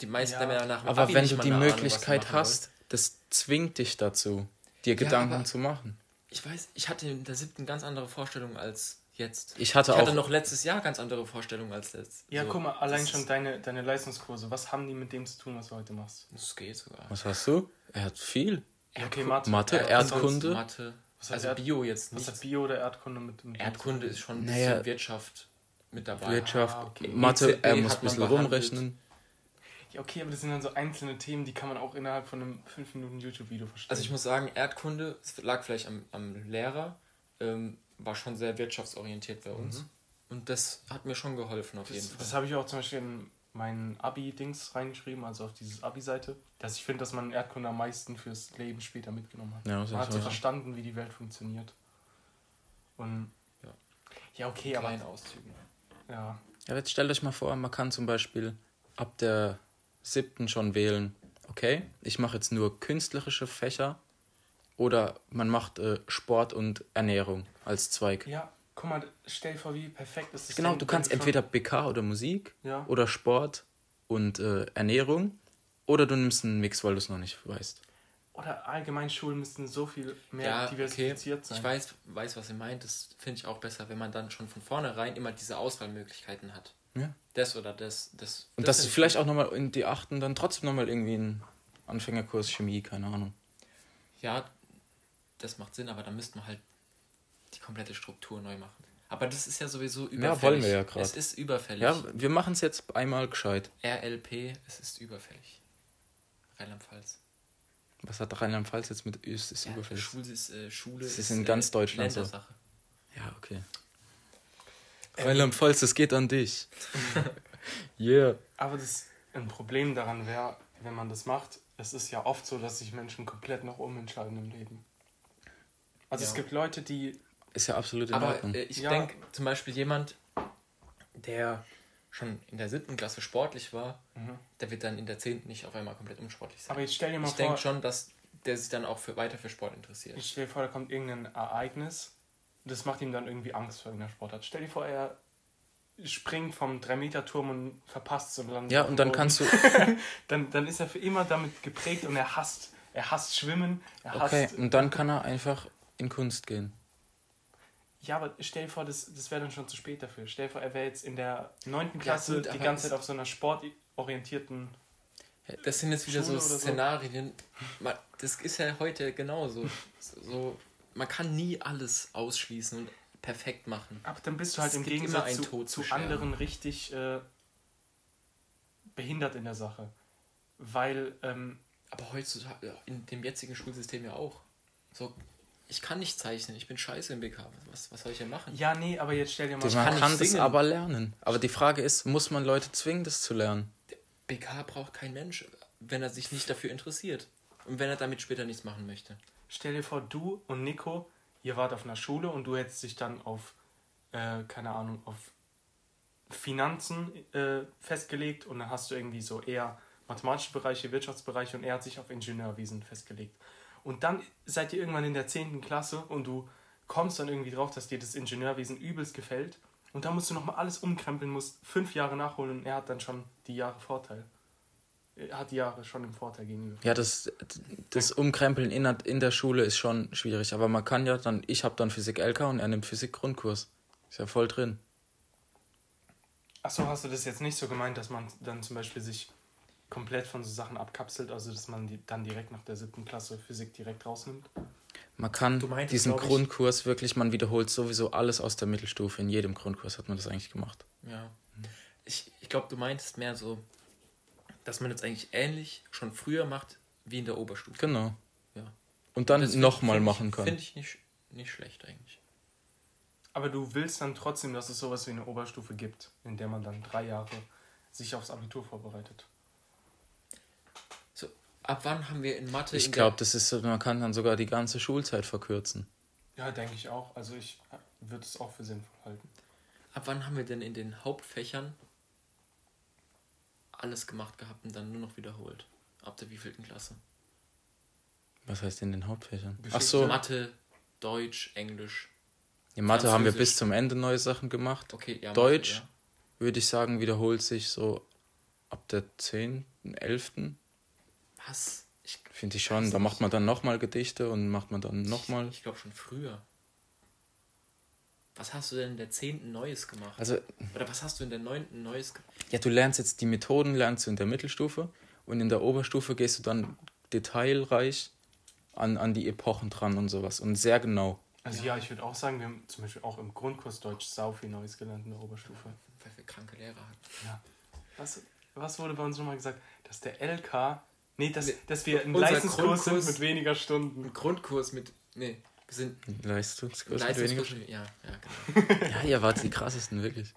Die meisten
Ja,
haben ja nach dem
Aber
Abi
wenn du die
Ahnung, was
Möglichkeit
wollen.
hast, das zwingt dich dazu, dir Gedanken
aber-
zu machen.
Ich weiß, ich hatte in der siebten ganz andere Vorstellungen als jetzt.
Ich hatte
ich hatte
auch-
noch letztes Jahr ganz andere Vorstellungen als jetzt.
ja,
So,
guck mal, allein schon deine, deine Leistungskurse, was haben die mit dem zu tun, was du heute machst?
Das geht sogar.
Was hast du? Er hat viel.
Ja, okay, Mathe.
Mathe,
Ja,
Erdkunde.
Mathe.
Was
Also
Erd-
Bio jetzt
Was
nicht.
hat Bio oder Erdkunde mit, mit dem
Erdkunde ist schon ein
Naja.
bisschen Wirtschaft mit dabei.
Wirtschaft,
Ah, okay.
Mathe,
EZB
er muss ein bisschen
behandelt.
rumrechnen.
Ja, okay, aber das sind dann so einzelne Themen, die kann man auch innerhalb von einem 5 Minuten YouTube-Video verstehen.
Also ich muss sagen, Erdkunde, es lag vielleicht am, am Lehrer, ähm, war schon sehr wirtschaftsorientiert bei uns. Und das hat mir schon geholfen auf jeden
Das,
Fall.
das habe ich auch zum Beispiel in meinen Abi-Dings reingeschrieben, also auf dieses Abi-Seite, dass ich finde, dass man Erdkunde am meisten fürs Leben später mitgenommen hat.
Ja,
man hat so. verstanden, wie die Welt funktioniert. Und
Ja.
ja, okay, aber
Kleinen Auszügen.
ja,
Ja, jetzt stellt euch mal vor, man kann zum Beispiel ab der siebten schon wählen, okay, ich mache jetzt nur künstlerische Fächer oder man macht äh, Sport und Ernährung als Zweig.
ja, guck mal, stell dir vor, wie perfekt ist das
Genau, du kannst
schon-
entweder BK oder Musik
Ja.
oder Sport und äh, Ernährung oder du nimmst einen Mix, weil du es noch nicht weißt.
Oder allgemein Schulen müssten so viel mehr
Ja, okay.
diversifiziert sein.
Ich weiß, weiß, was ihr meint. Das finde ich auch besser, wenn man dann schon von vornherein immer diese Auswahlmöglichkeiten hat.
Ja.
Das oder das. das
Und
das
dass du vielleicht auch nochmal in die achten dann trotzdem nochmal irgendwie einen Anfängerkurs Chemie, keine Ahnung.
Ja, das macht Sinn, aber dann müsste man halt die komplette Struktur neu machen. Aber das ist ja sowieso überfällig.
Ja, wollen wir ja gerade.
Es ist überfällig.
Ja, wir machen es jetzt einmal gescheit.
RLP, es ist überfällig. Rheinland-Pfalz.
Was hat Rheinland-Pfalz jetzt mit ist, ist
Ja,
überfällig?
Schule ist, äh, Schule
Das ist in ganz Deutschland so. Ja, okay. Rheinland-Pfalz, das geht an dich. yeah.
Aber das ein Problem daran wäre, wenn man das macht, es ist ja oft so, dass sich Menschen komplett noch umentscheiden im Leben. Also
Ja.
es gibt Leute, die.
Ist ja absolut in
Aber
Ordnung.
äh, ich
Ja.
denke zum Beispiel jemand, der schon in der siebten Klasse sportlich war, der wird dann in der zehnten nicht auf einmal komplett unsportlich sein.
Aber jetzt stell dir mal
ich
vor,
denke schon, dass der sich dann auch für, weiter für Sport interessiert.
ich stell dir vor, da kommt irgendein Ereignis, das macht ihm dann irgendwie Angst vor irgendeiner Sportart. Stell dir vor, er springt vom 3-Meter-Turm und verpasst es und landet
ja, und dann
Boden.
kannst du.
Dann, dann ist er für immer damit geprägt und er hasst. Er hasst Schwimmen, er
Okay,
hasst.
und dann kann er einfach in Kunst gehen.
Ja, aber stell dir vor, das, das wäre dann schon zu spät dafür. Stell dir vor, er wäre jetzt in der 9. Klasse
gut,
die ganze Zeit auf so einer sportorientierten.
Das sind jetzt wieder so
Schule so.
Szenarien. Man- Das ist ja heute genauso. So, man kann nie alles ausschließen und perfekt machen.
Aber dann bist du halt
Es
im Gegensatz
einen
zu,
Tod
zu
zu
anderen richtig äh, behindert in der Sache. Weil, ähm,
Aber heutzutage, in dem jetzigen Schulsystem ja auch. So, ich kann nicht zeichnen, ich bin scheiße im BK. Was, was soll ich denn machen?
ja, nee, aber jetzt stell dir mal
Man
kann
vor,
nicht
kann das
singen.
aber lernen. Aber die Frage ist, muss man Leute zwingen, das zu lernen?
BK braucht kein Mensch, wenn er sich nicht dafür interessiert. Und wenn er damit später nichts machen möchte.
Stell dir vor, du und Nico, ihr wart auf einer Schule und du hättest dich dann auf, äh, keine Ahnung, auf Finanzen äh, festgelegt und dann hast du irgendwie so eher mathematische Bereiche, Wirtschaftsbereiche und er hat sich auf Ingenieurwesen festgelegt. Und dann seid ihr irgendwann in der 10. Klasse und du kommst dann irgendwie drauf, dass dir das Ingenieurwesen übelst gefällt und dann musst du nochmal alles umkrempeln, musst fünf Jahre nachholen und er hat dann schon die Jahre Vorteil. Hat die Jahre schon im Vorteil gegenüber.
Ja, das, das Umkrempeln in der, in der Schule ist schon schwierig. Aber man kann ja dann, ich habe dann Physik LK und er nimmt Physik Grundkurs. Ist ja voll drin.
Achso, hast du das jetzt nicht so gemeint, dass man dann zum Beispiel sich komplett von so Sachen abkapselt, also dass man die dann direkt nach der siebten Klasse Physik direkt rausnimmt?
Man kann
Du meintest,
diesen Grundkurs wirklich, man wiederholt sowieso alles aus der Mittelstufe. In jedem Grundkurs hat man das eigentlich gemacht.
Ja. Ich, ich glaube, du meintest mehr so, dass man jetzt eigentlich ähnlich schon früher macht wie in der Oberstufe.
Genau.
Ja.
Und dann nochmal machen kann.
Finde ich nicht, nicht schlecht eigentlich.
Aber du willst dann trotzdem, dass es sowas wie eine Oberstufe gibt, in der man dann drei Jahre sich aufs Abitur vorbereitet.
So, ab wann haben wir in Mathe
Ich glaube, das ist so, man kann dann sogar die ganze Schulzeit verkürzen.
Ja, denke ich auch. Also ich würde es auch für sinnvoll halten.
ab wann haben wir denn in den Hauptfächern alles gemacht gehabt und dann nur noch wiederholt? Ab der wievielten Klasse?
Was heißt in den Hauptfächern? Ach
Geschichte,
so,
Mathe, Deutsch, Englisch.
in Mathe haben wir bis zum Ende neue Sachen gemacht.
Okay, ja.
Deutsch?
Mathe,
Würde ich sagen, wiederholt sich so ab der 10., 11.
ja. Was? Ich,
Finde ich schon. Da macht man dann nochmal Gedichte und macht man dann
ich,
nochmal.
ich glaube schon früher. Was hast du denn in der 10. Neues gemacht?
Also,
Oder was hast du in der 9. Neues gemacht?
ja, du lernst jetzt die Methoden, lernst du in der Mittelstufe und in der Oberstufe gehst du dann detailreich an, an die Epochen dran und sowas und sehr genau.
Also ja, ich würde auch sagen, wir haben zum Beispiel auch im Grundkurs Deutsch sau viel Neues gelernt in der Oberstufe.
Weil wir kranke Lehrer hatten.
Ja. Was, was wurde bei uns nochmal gesagt? Dass der LK. Nee, dass, dass wir ein
unser
Leistungskurs sind
Grundkurs-
mit weniger Stunden.
Ein Grundkurs mit. Nee, wir sind.
Leistungskurs mit weniger.
Leistungskurs. Ja, ja, genau.
Ja, ihr wart die krassesten, wirklich.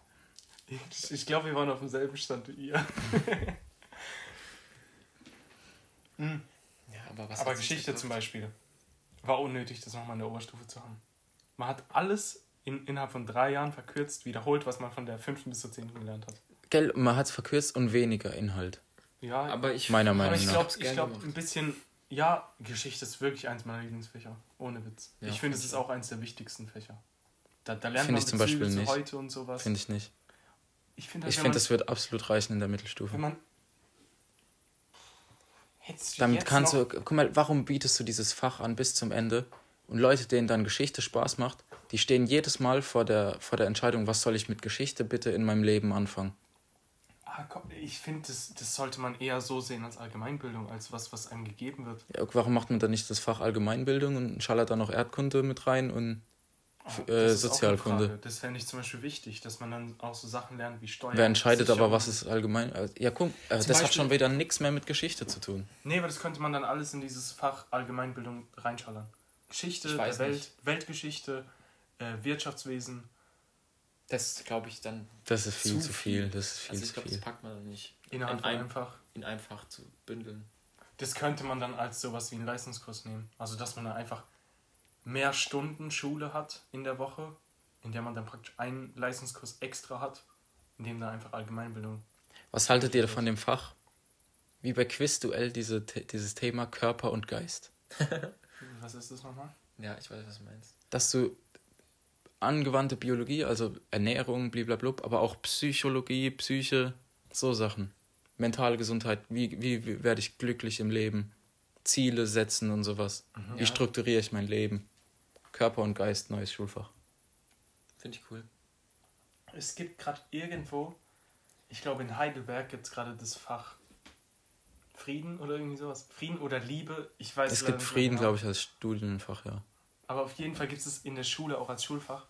Ich, ich glaube, wir waren auf demselben Stand wie ihr. Hm.
Ja, aber was
Aber Geschichte zum Beispiel war unnötig, das nochmal in der Oberstufe zu haben. Man hat alles in, innerhalb von drei Jahren verkürzt, wiederholt, was man von der fünften bis zur zehnten gelernt hat.
Gell, man hat es verkürzt und weniger Inhalt.
Ja,
Aber ich.
Meiner
aber
Meinung
ich glaube,
hab's
ich
gern
glaub,
gemacht.
ein bisschen, ja, Geschichte ist wirklich eins meiner Lieblingsfächer. Ohne Witz.
Ja,
ich finde, es
find
ist auch eins der wichtigsten Fächer. Da, da lernt
Find
man
ich zum
Bezüge
Beispiel
zu
nicht.
heute und sowas.
Finde ich nicht.
ich finde, halt, man-
das wird absolut reichen in der Mittelstufe.
wenn man
Damit kannst du, guck mal, warum bietest du dieses Fach an bis zum Ende? Und Leute, denen dann Geschichte Spaß macht, die stehen jedes Mal vor der, vor der Entscheidung, was soll ich mit Geschichte bitte in meinem Leben anfangen?
Ah, ich finde, das, das sollte man eher so sehen als Allgemeinbildung, als was, was einem gegeben wird.
Ja, warum macht man dann nicht das Fach Allgemeinbildung und schallert dann noch Erdkunde mit rein und
Das
äh, Sozialkunde.
Das fände ich zum Beispiel wichtig, dass man dann auch so Sachen lernt wie Steuern.
Wer entscheidet aber, was ist allgemein? also, Ja, guck, äh, das hat
Beispiel-
schon wieder nichts mehr mit Geschichte zu tun.
Nee, aber das könnte man dann alles in dieses Fach Allgemeinbildung reinschallern. Geschichte Welt,
nicht.
Weltgeschichte, äh, Wirtschaftswesen.
Das glaube ich dann.
Das ist viel
Zu
viel.
viel.
Das ist viel
Also ich glaube, das packt man dann nicht
Innerhalb
in
von
ein,
einfach.
in einfach zu bündeln.
Das könnte man dann als sowas wie einen Leistungskurs nehmen. Also, dass man dann einfach mehr Stunden Schule hat in der Woche, in der man dann praktisch einen Leistungskurs extra hat, in dem dann einfach Allgemeinbildung.
Was haltet ihr von dem Fach? Wie bei Quizduell diese, dieses Thema Körper und Geist.
Was ist das nochmal?
Ja, ich weiß, was du meinst.
Dass du angewandte Biologie, also Ernährung, blablabla, aber auch Psychologie, Psyche, so Sachen. Mentale Gesundheit, wie, wie, wie werde ich glücklich im Leben? Ziele setzen und sowas. Wie
Ja.
strukturiere ich mein Leben? Körper und Geist, neues Schulfach.
Finde ich cool.
Es gibt gerade irgendwo, ich glaube in Heidelberg gibt es gerade das Fach Frieden oder irgendwie sowas. Frieden oder Liebe, ich weiß
Es gibt Frieden,
genau.
glaube ich, als Studienfach, ja.
Aber auf jeden Fall gibt es in der Schule auch als Schulfach.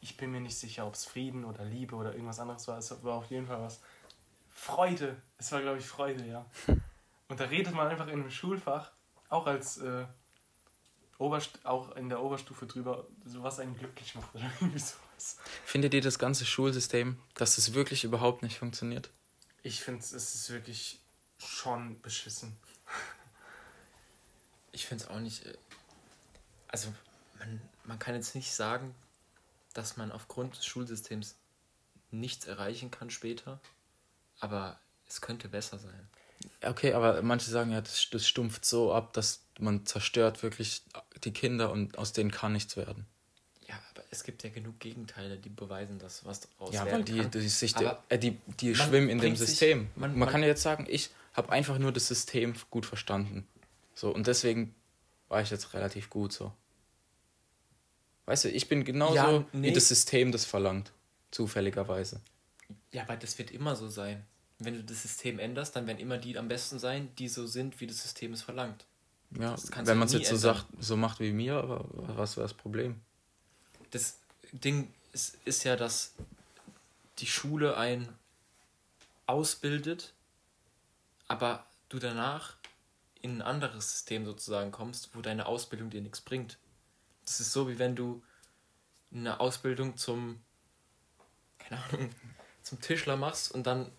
Ich bin mir nicht sicher, ob es Frieden oder Liebe oder irgendwas anderes war. Es war auf jeden Fall was. Freude. Es war, glaube ich, Freude, ja. Und da redet man einfach in einem Schulfach, auch als äh, Oberst auch in der Oberstufe drüber, so was einen glücklich macht oder irgendwie sowas.
Findet ihr das ganze Schulsystem, dass es wirklich überhaupt nicht funktioniert?
Ich finde, es ist wirklich schon beschissen.
Ich finde es auch nicht. äh, Also, man, man kann jetzt nicht sagen, dass man aufgrund des Schulsystems nichts erreichen kann später, aber es könnte besser sein.
Okay, aber manche sagen ja, das, das stumpft so ab, dass man zerstört wirklich die Kinder und aus denen kann nichts werden.
Ja, aber es gibt ja genug Gegenteile, die beweisen, dass was daraus
Ja, weil die, die, sich,
Aber
äh, die, die schwimmen in dem
bringt sich-
System.
man-
man,
man-
kann ja jetzt sagen, ich habe einfach nur das System gut verstanden. So, und deswegen war ich jetzt relativ gut so. Weißt du, ich bin genauso,
Ja, nee.
wie das System das verlangt. Zufälligerweise.
Ja, aber das wird immer so sein. Wenn du das System änderst, dann werden immer die am besten sein, die so sind, wie das System es verlangt.
Ja, wenn man es jetzt so sagt, so macht wie mir, aber was wäre das Problem?
Das Ding ist, ist ja, dass die Schule ein ausbildet, aber du danach in ein anderes System sozusagen kommst, wo deine Ausbildung dir nichts bringt. Das ist so, wie wenn du eine Ausbildung zum, keine Ahnung, zum Tischler machst und dann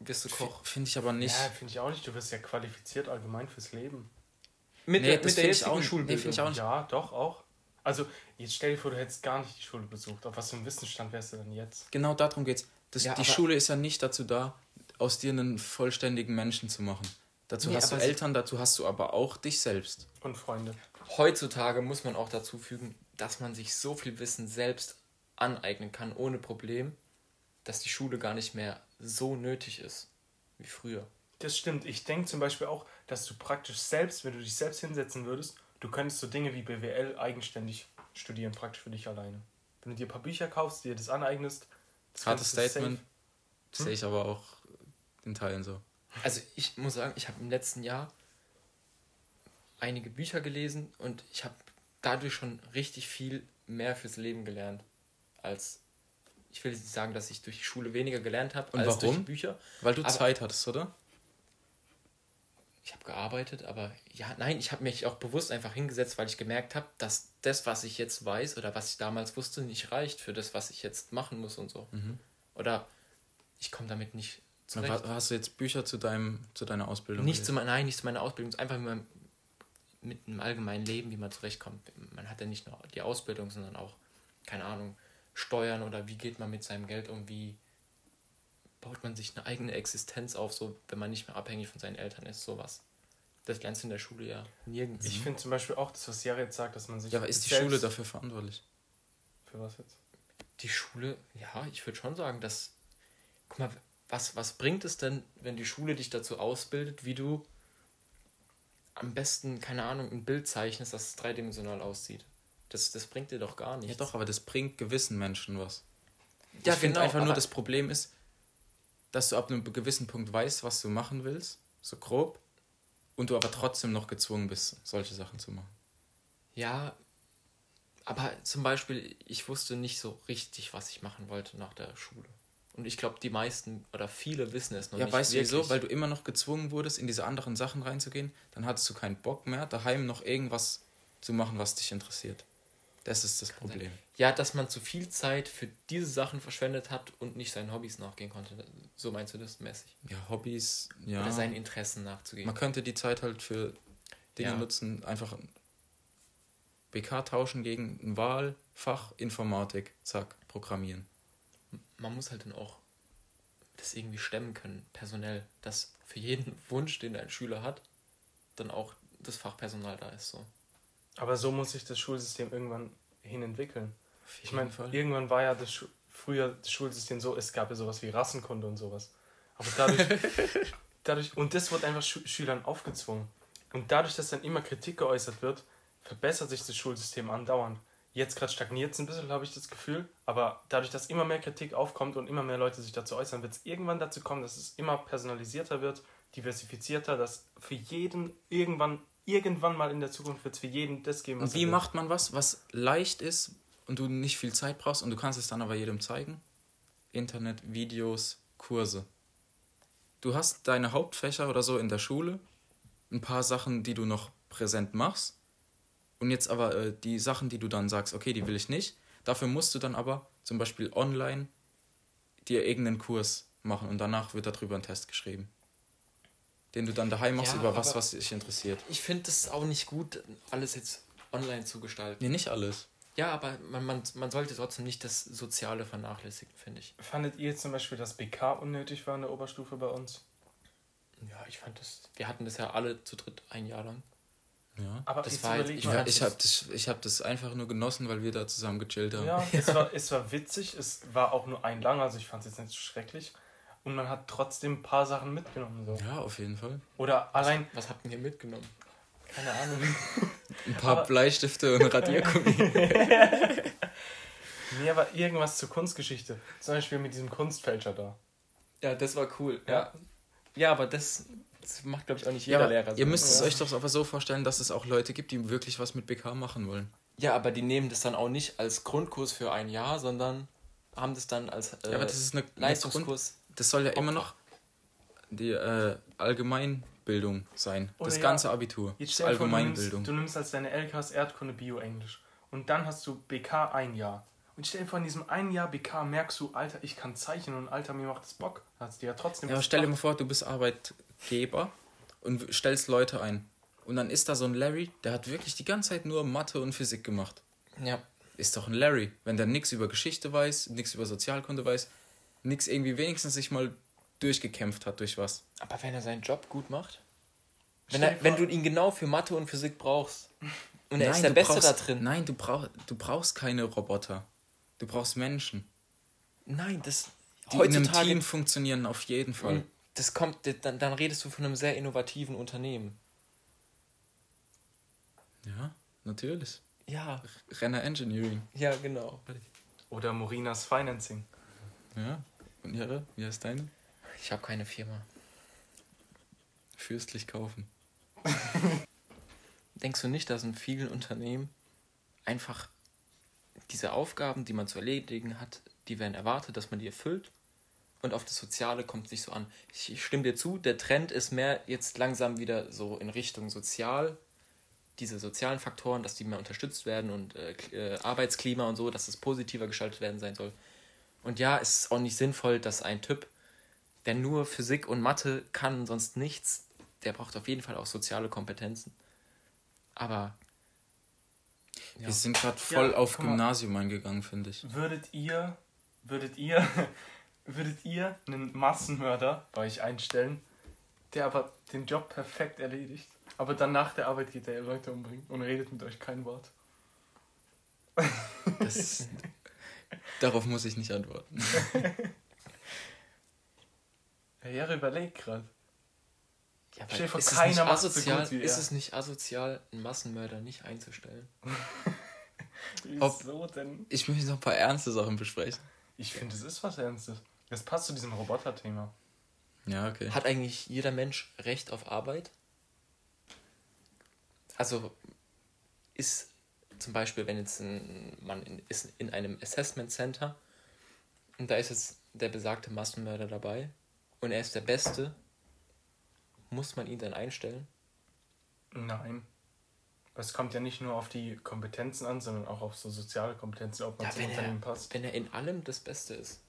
wirst du Koch.
Finde ich aber nicht.
Ja, finde ich auch nicht. Du wirst ja qualifiziert allgemein fürs Leben.
Mit
Nee,
der,
das
mit der jetzigen.
Nee,
Schulbildung.
find ich auch nicht.
Ja, doch, auch. Also, jetzt stell dir vor, du hättest gar nicht die Schule besucht. Auf was für einem Wissensstand wärst du denn jetzt?
Genau darum geht's. Das,
Ja,
die Schule ist ja nicht dazu da, aus dir einen vollständigen Menschen zu machen. Dazu
Nee,
hast du Eltern, dazu hast du aber auch dich selbst.
Und Freunde.
Heutzutage muss man auch dazu fügen, dass man sich so viel Wissen selbst aneignen kann, ohne Problem, dass die Schule gar nicht mehr so nötig ist wie früher.
Das stimmt. Ich denke zum Beispiel auch, dass du praktisch selbst, wenn du dich selbst hinsetzen würdest, du könntest so Dinge wie BWL eigenständig studieren, praktisch für dich alleine. Wenn du dir ein paar Bücher kaufst, dir das aneignest, das
Hartes Statement.
safe-
Sehe ich aber auch in Teilen so.
Also ich muss sagen, ich habe im letzten Jahr einige Bücher gelesen und ich habe dadurch schon richtig viel mehr fürs Leben gelernt, als ich will nicht sagen, dass ich durch die Schule weniger gelernt habe
Und
als durch
warum?
die Bücher.
Weil du
Aber-
Zeit hattest, oder?
Ich habe gearbeitet, aber ja, nein, ich habe mich auch bewusst einfach hingesetzt, weil ich gemerkt habe, dass das, was ich jetzt weiß oder was ich damals wusste, nicht reicht für das, was ich jetzt machen muss und so. Oder ich komme damit nicht zurecht.
Hast du jetzt Bücher zu, deinem, zu deiner Ausbildung?
Nicht zu,
gelesen?
me- nein, nicht zu meiner Ausbildung, einfach nur mit einem allgemeinen Leben, wie man zurechtkommt. Man hat ja nicht nur die Ausbildung, sondern auch, keine Ahnung, Steuern oder wie geht man mit seinem Geld um, wie baut man sich eine eigene Existenz auf, so wenn man nicht mehr abhängig von seinen Eltern ist, sowas. Das lernst du in der Schule ja nirgends.
Ich finde zum Beispiel auch, das, was Jara jetzt sagt, dass man sich.
Ja, aber ist die Schule dafür verantwortlich?
Für was jetzt?
die Schule, ja, ich würde schon sagen, dass. Guck mal, was, was bringt es denn, wenn die Schule dich dazu ausbildet, wie du am besten, keine Ahnung, ein Bild zeichnest, das dreidimensional aussieht? Das, das bringt dir doch gar nichts.
Ja, doch, aber das bringt gewissen Menschen was.
Ja,
ich finde
genau,
einfach nur, das Problem ist, dass du ab einem gewissen Punkt weißt, was du machen willst, so grob, und du aber trotzdem noch gezwungen bist, solche Sachen zu machen.
Ja, Aber zum Beispiel, ich wusste nicht so richtig, was ich machen wollte nach der Schule. Und ich glaube, die meisten oder viele wissen es noch
Ja,
nicht.
weißt du wieso? Weil du immer noch gezwungen wurdest, in diese anderen Sachen reinzugehen. Dann hattest du keinen Bock mehr, daheim noch irgendwas zu machen, was dich interessiert. Das ist das Problem.
Ja, dass man zu viel Zeit für diese Sachen verschwendet hat und nicht seinen Hobbys nachgehen konnte. So meinst du das mäßig?
Ja, Hobbys, ja.
Oder seinen Interessen nachzugehen.
Man könnte die Zeit halt für Dinge
Ja.
nutzen, einfach ein BK tauschen gegen ein Wahlfach Informatik, zack, programmieren.
Man muss halt dann auch das irgendwie stemmen können, personell, dass für jeden Wunsch, den ein Schüler hat, dann auch das Fachpersonal da ist. So.
Aber so muss sich das Schulsystem irgendwann hin entwickeln. Ich meine, irgendwann war ja das Schu früher das Schulsystem so, es gab ja sowas wie Rassenkunde und sowas. Aber dadurch, dadurch und das wird einfach Schu Schülern aufgezwungen. Und dadurch, dass dann immer Kritik geäußert wird, verbessert sich das Schulsystem andauernd. Jetzt gerade stagniert es ein bisschen, habe ich das Gefühl. Aber dadurch, dass immer mehr Kritik aufkommt und immer mehr Leute sich dazu äußern, wird es irgendwann dazu kommen, dass es immer personalisierter wird, diversifizierter, dass für jeden irgendwann, irgendwann mal in der Zukunft wird es für jeden das geben, was
Und wie macht man was, was leicht ist und du nicht viel Zeit brauchst und du kannst es dann aber jedem zeigen? Internet, Videos, Kurse. Du hast deine Hauptfächer oder so in der Schule, ein paar Sachen, die du noch präsent machst. Und jetzt aber äh, die Sachen, die du dann sagst, okay, die will ich nicht. Dafür musst du dann aber zum Beispiel online dir irgendeinen Kurs machen und danach wird darüber ein Test geschrieben. Den du dann daheim machst
Ja,
über was, was dich interessiert.
Ich finde es auch nicht gut, alles jetzt online zu gestalten.
Nee, nicht alles.
Ja, aber man, man, man sollte trotzdem nicht das Soziale vernachlässigen, finde ich.
Fandet ihr zum Beispiel, dass BK unnötig war in der Oberstufe bei uns?
Ja, ich fand das. Wir hatten das ja alle zu dritt ein Jahr lang.
Ja.
Aber
Das war jetzt- ich
Ich, habe das, ich hab das einfach nur genossen, weil wir da zusammen gechillt haben.
Ja, es war, es war witzig, es war auch nur ein lang, also ich fand es jetzt nicht schrecklich. Und man hat trotzdem ein paar Sachen mitgenommen. So.
Ja, auf jeden Fall.
Oder allein,
Was habt ihr mitgenommen?
keine Ahnung.
Ein paar
Aber-
Bleistifte und Radiergummi.
Nee, aber irgendwas zur Kunstgeschichte. Zum Beispiel mit diesem Kunstfälscher da.
Ja, das war cool.
Ja,
ja aber das, das macht, glaube ich, auch nicht
ja,
jeder
aber
Lehrer. so.
ihr müsst es
Ja.
euch doch aber so vorstellen, dass es auch Leute gibt, die wirklich was mit BK machen wollen.
Ja, aber die nehmen das dann auch nicht als Grundkurs für ein Jahr, sondern haben das dann als äh,
ja, aber das ist eine, eine Grund,
Leistungskurs.
Das soll ja immer noch die äh, Allgemeinbildung sein.
Oder
das
ja,
ganze Abitur.
Jetzt vor, du nimmst,
Allgemeinbildung.
du nimmst als deine LKs Erdkunde, Bio, Englisch. Und dann hast du BK ein Jahr. Und stell dir vor, in diesem einen Jahr BK merkst du, Alter, ich kann zeichnen und Alter, mir macht das Bock. Hast du ja trotzdem
Ja, aber stell dir mal vor, du bist Arbeitgeber und stellst Leute ein. Und dann ist da so ein Larry, der hat wirklich die ganze Zeit nur Mathe und Physik gemacht.
Ja.
Ist doch ein Larry. Wenn der nichts über Geschichte weiß, nichts über Sozialkunde weiß, nichts irgendwie wenigstens sich mal durchgekämpft hat durch was.
Aber wenn er seinen Job gut macht, wenn, er, wenn du ihn genau für Mathe und Physik brauchst und er ist
Nein,
der
du
Beste
brauchst,
da drin.
Nein, du, brauch, du brauchst keine Roboter. Du brauchst Menschen.
Nein, das
Die in einem
heutzutage
Team funktionieren auf jeden Fall.
Das kommt, dann, dann redest du von einem sehr innovativen Unternehmen.
Ja, natürlich.
Ja,
Renner Engineering.
ja, genau.
Oder Morinas Financing.
Ja. Und ihre? Wie heißt deine?
Ich habe keine Firma.
Fürstlich kaufen.
Denkst du nicht, dass in vielen Unternehmen einfach diese Aufgaben, die man zu erledigen hat, die werden erwartet, dass man die erfüllt? Und auf das Soziale kommt es nicht so an. Ich, ich stimme dir zu, der Trend ist mehr jetzt langsam wieder so in Richtung sozial. Diese sozialen Faktoren, dass die mehr unterstützt werden und äh, äh, Arbeitsklima und so, dass es positiver gestaltet werden sein soll. Und ja, es ist auch nicht sinnvoll, dass ein Typ, der nur Physik und Mathe kann, sonst nichts, der braucht auf jeden Fall auch soziale Kompetenzen. Aber Ja.
Wir sind gerade voll
Ja,
auf. Gymnasium eingegangen, finde ich.
Würdet ihr, würdet ihr, würdet ihr einen Massenmörder bei euch einstellen, der aber den Job perfekt erledigt, aber dann nach der Arbeit geht er Leute umbringen und redet mit euch kein Wort?
Das, darauf muss ich nicht antworten.
Ja, Jere überlegt gerade.
Ja,
Stell vor,
ist, es
keiner
nicht
macht's so
asozial,
gut wie
ist
er.
es nicht asozial, einen Massenmörder nicht einzustellen?
Wieso denn?
Ich möchte noch ein paar ernste Sachen besprechen.
Ich finde, es ist was Ernstes. Das passt zu diesem Roboter-Thema.
Ja, okay.
Hat eigentlich jeder Mensch Recht auf Arbeit? Also ist zum Beispiel, wenn jetzt ein, man in, ist in einem Assessment Center und da ist jetzt der besagte Massenmörder dabei und er ist der Beste, muss man ihn dann einstellen?
Nein. Es kommt ja nicht nur auf die Kompetenzen an, sondern auch auf so soziale Kompetenzen, ob man
Ja,
zum
wenn er,
Unternehmen passt.
wenn er in allem das Beste ist.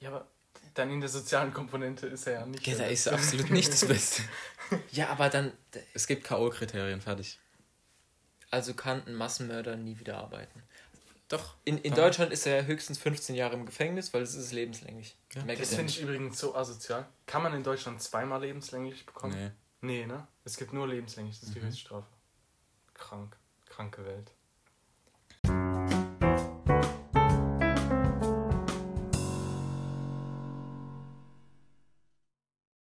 Ja, aber dann in der sozialen Komponente ist er ja nicht.
Ja, da
der
ist
Beste.
absolut nicht das Beste.
Ja, aber dann,
Es gibt K.O.-Kriterien, fertig.
also kann ein Massenmörder nie wieder arbeiten.
Doch.
In, in
Doch.
Deutschland ist er höchstens 15 Jahre im Gefängnis, weil es ist lebenslänglich.
Ja,
Das finde ich übrigens so asozial. Kann man in Deutschland zweimal lebenslänglich bekommen?
Nee.
Nee, ne? Es gibt nur lebenslänglich, das ist die
Mhm.
Höchststrafe. Krank. Kranke Welt.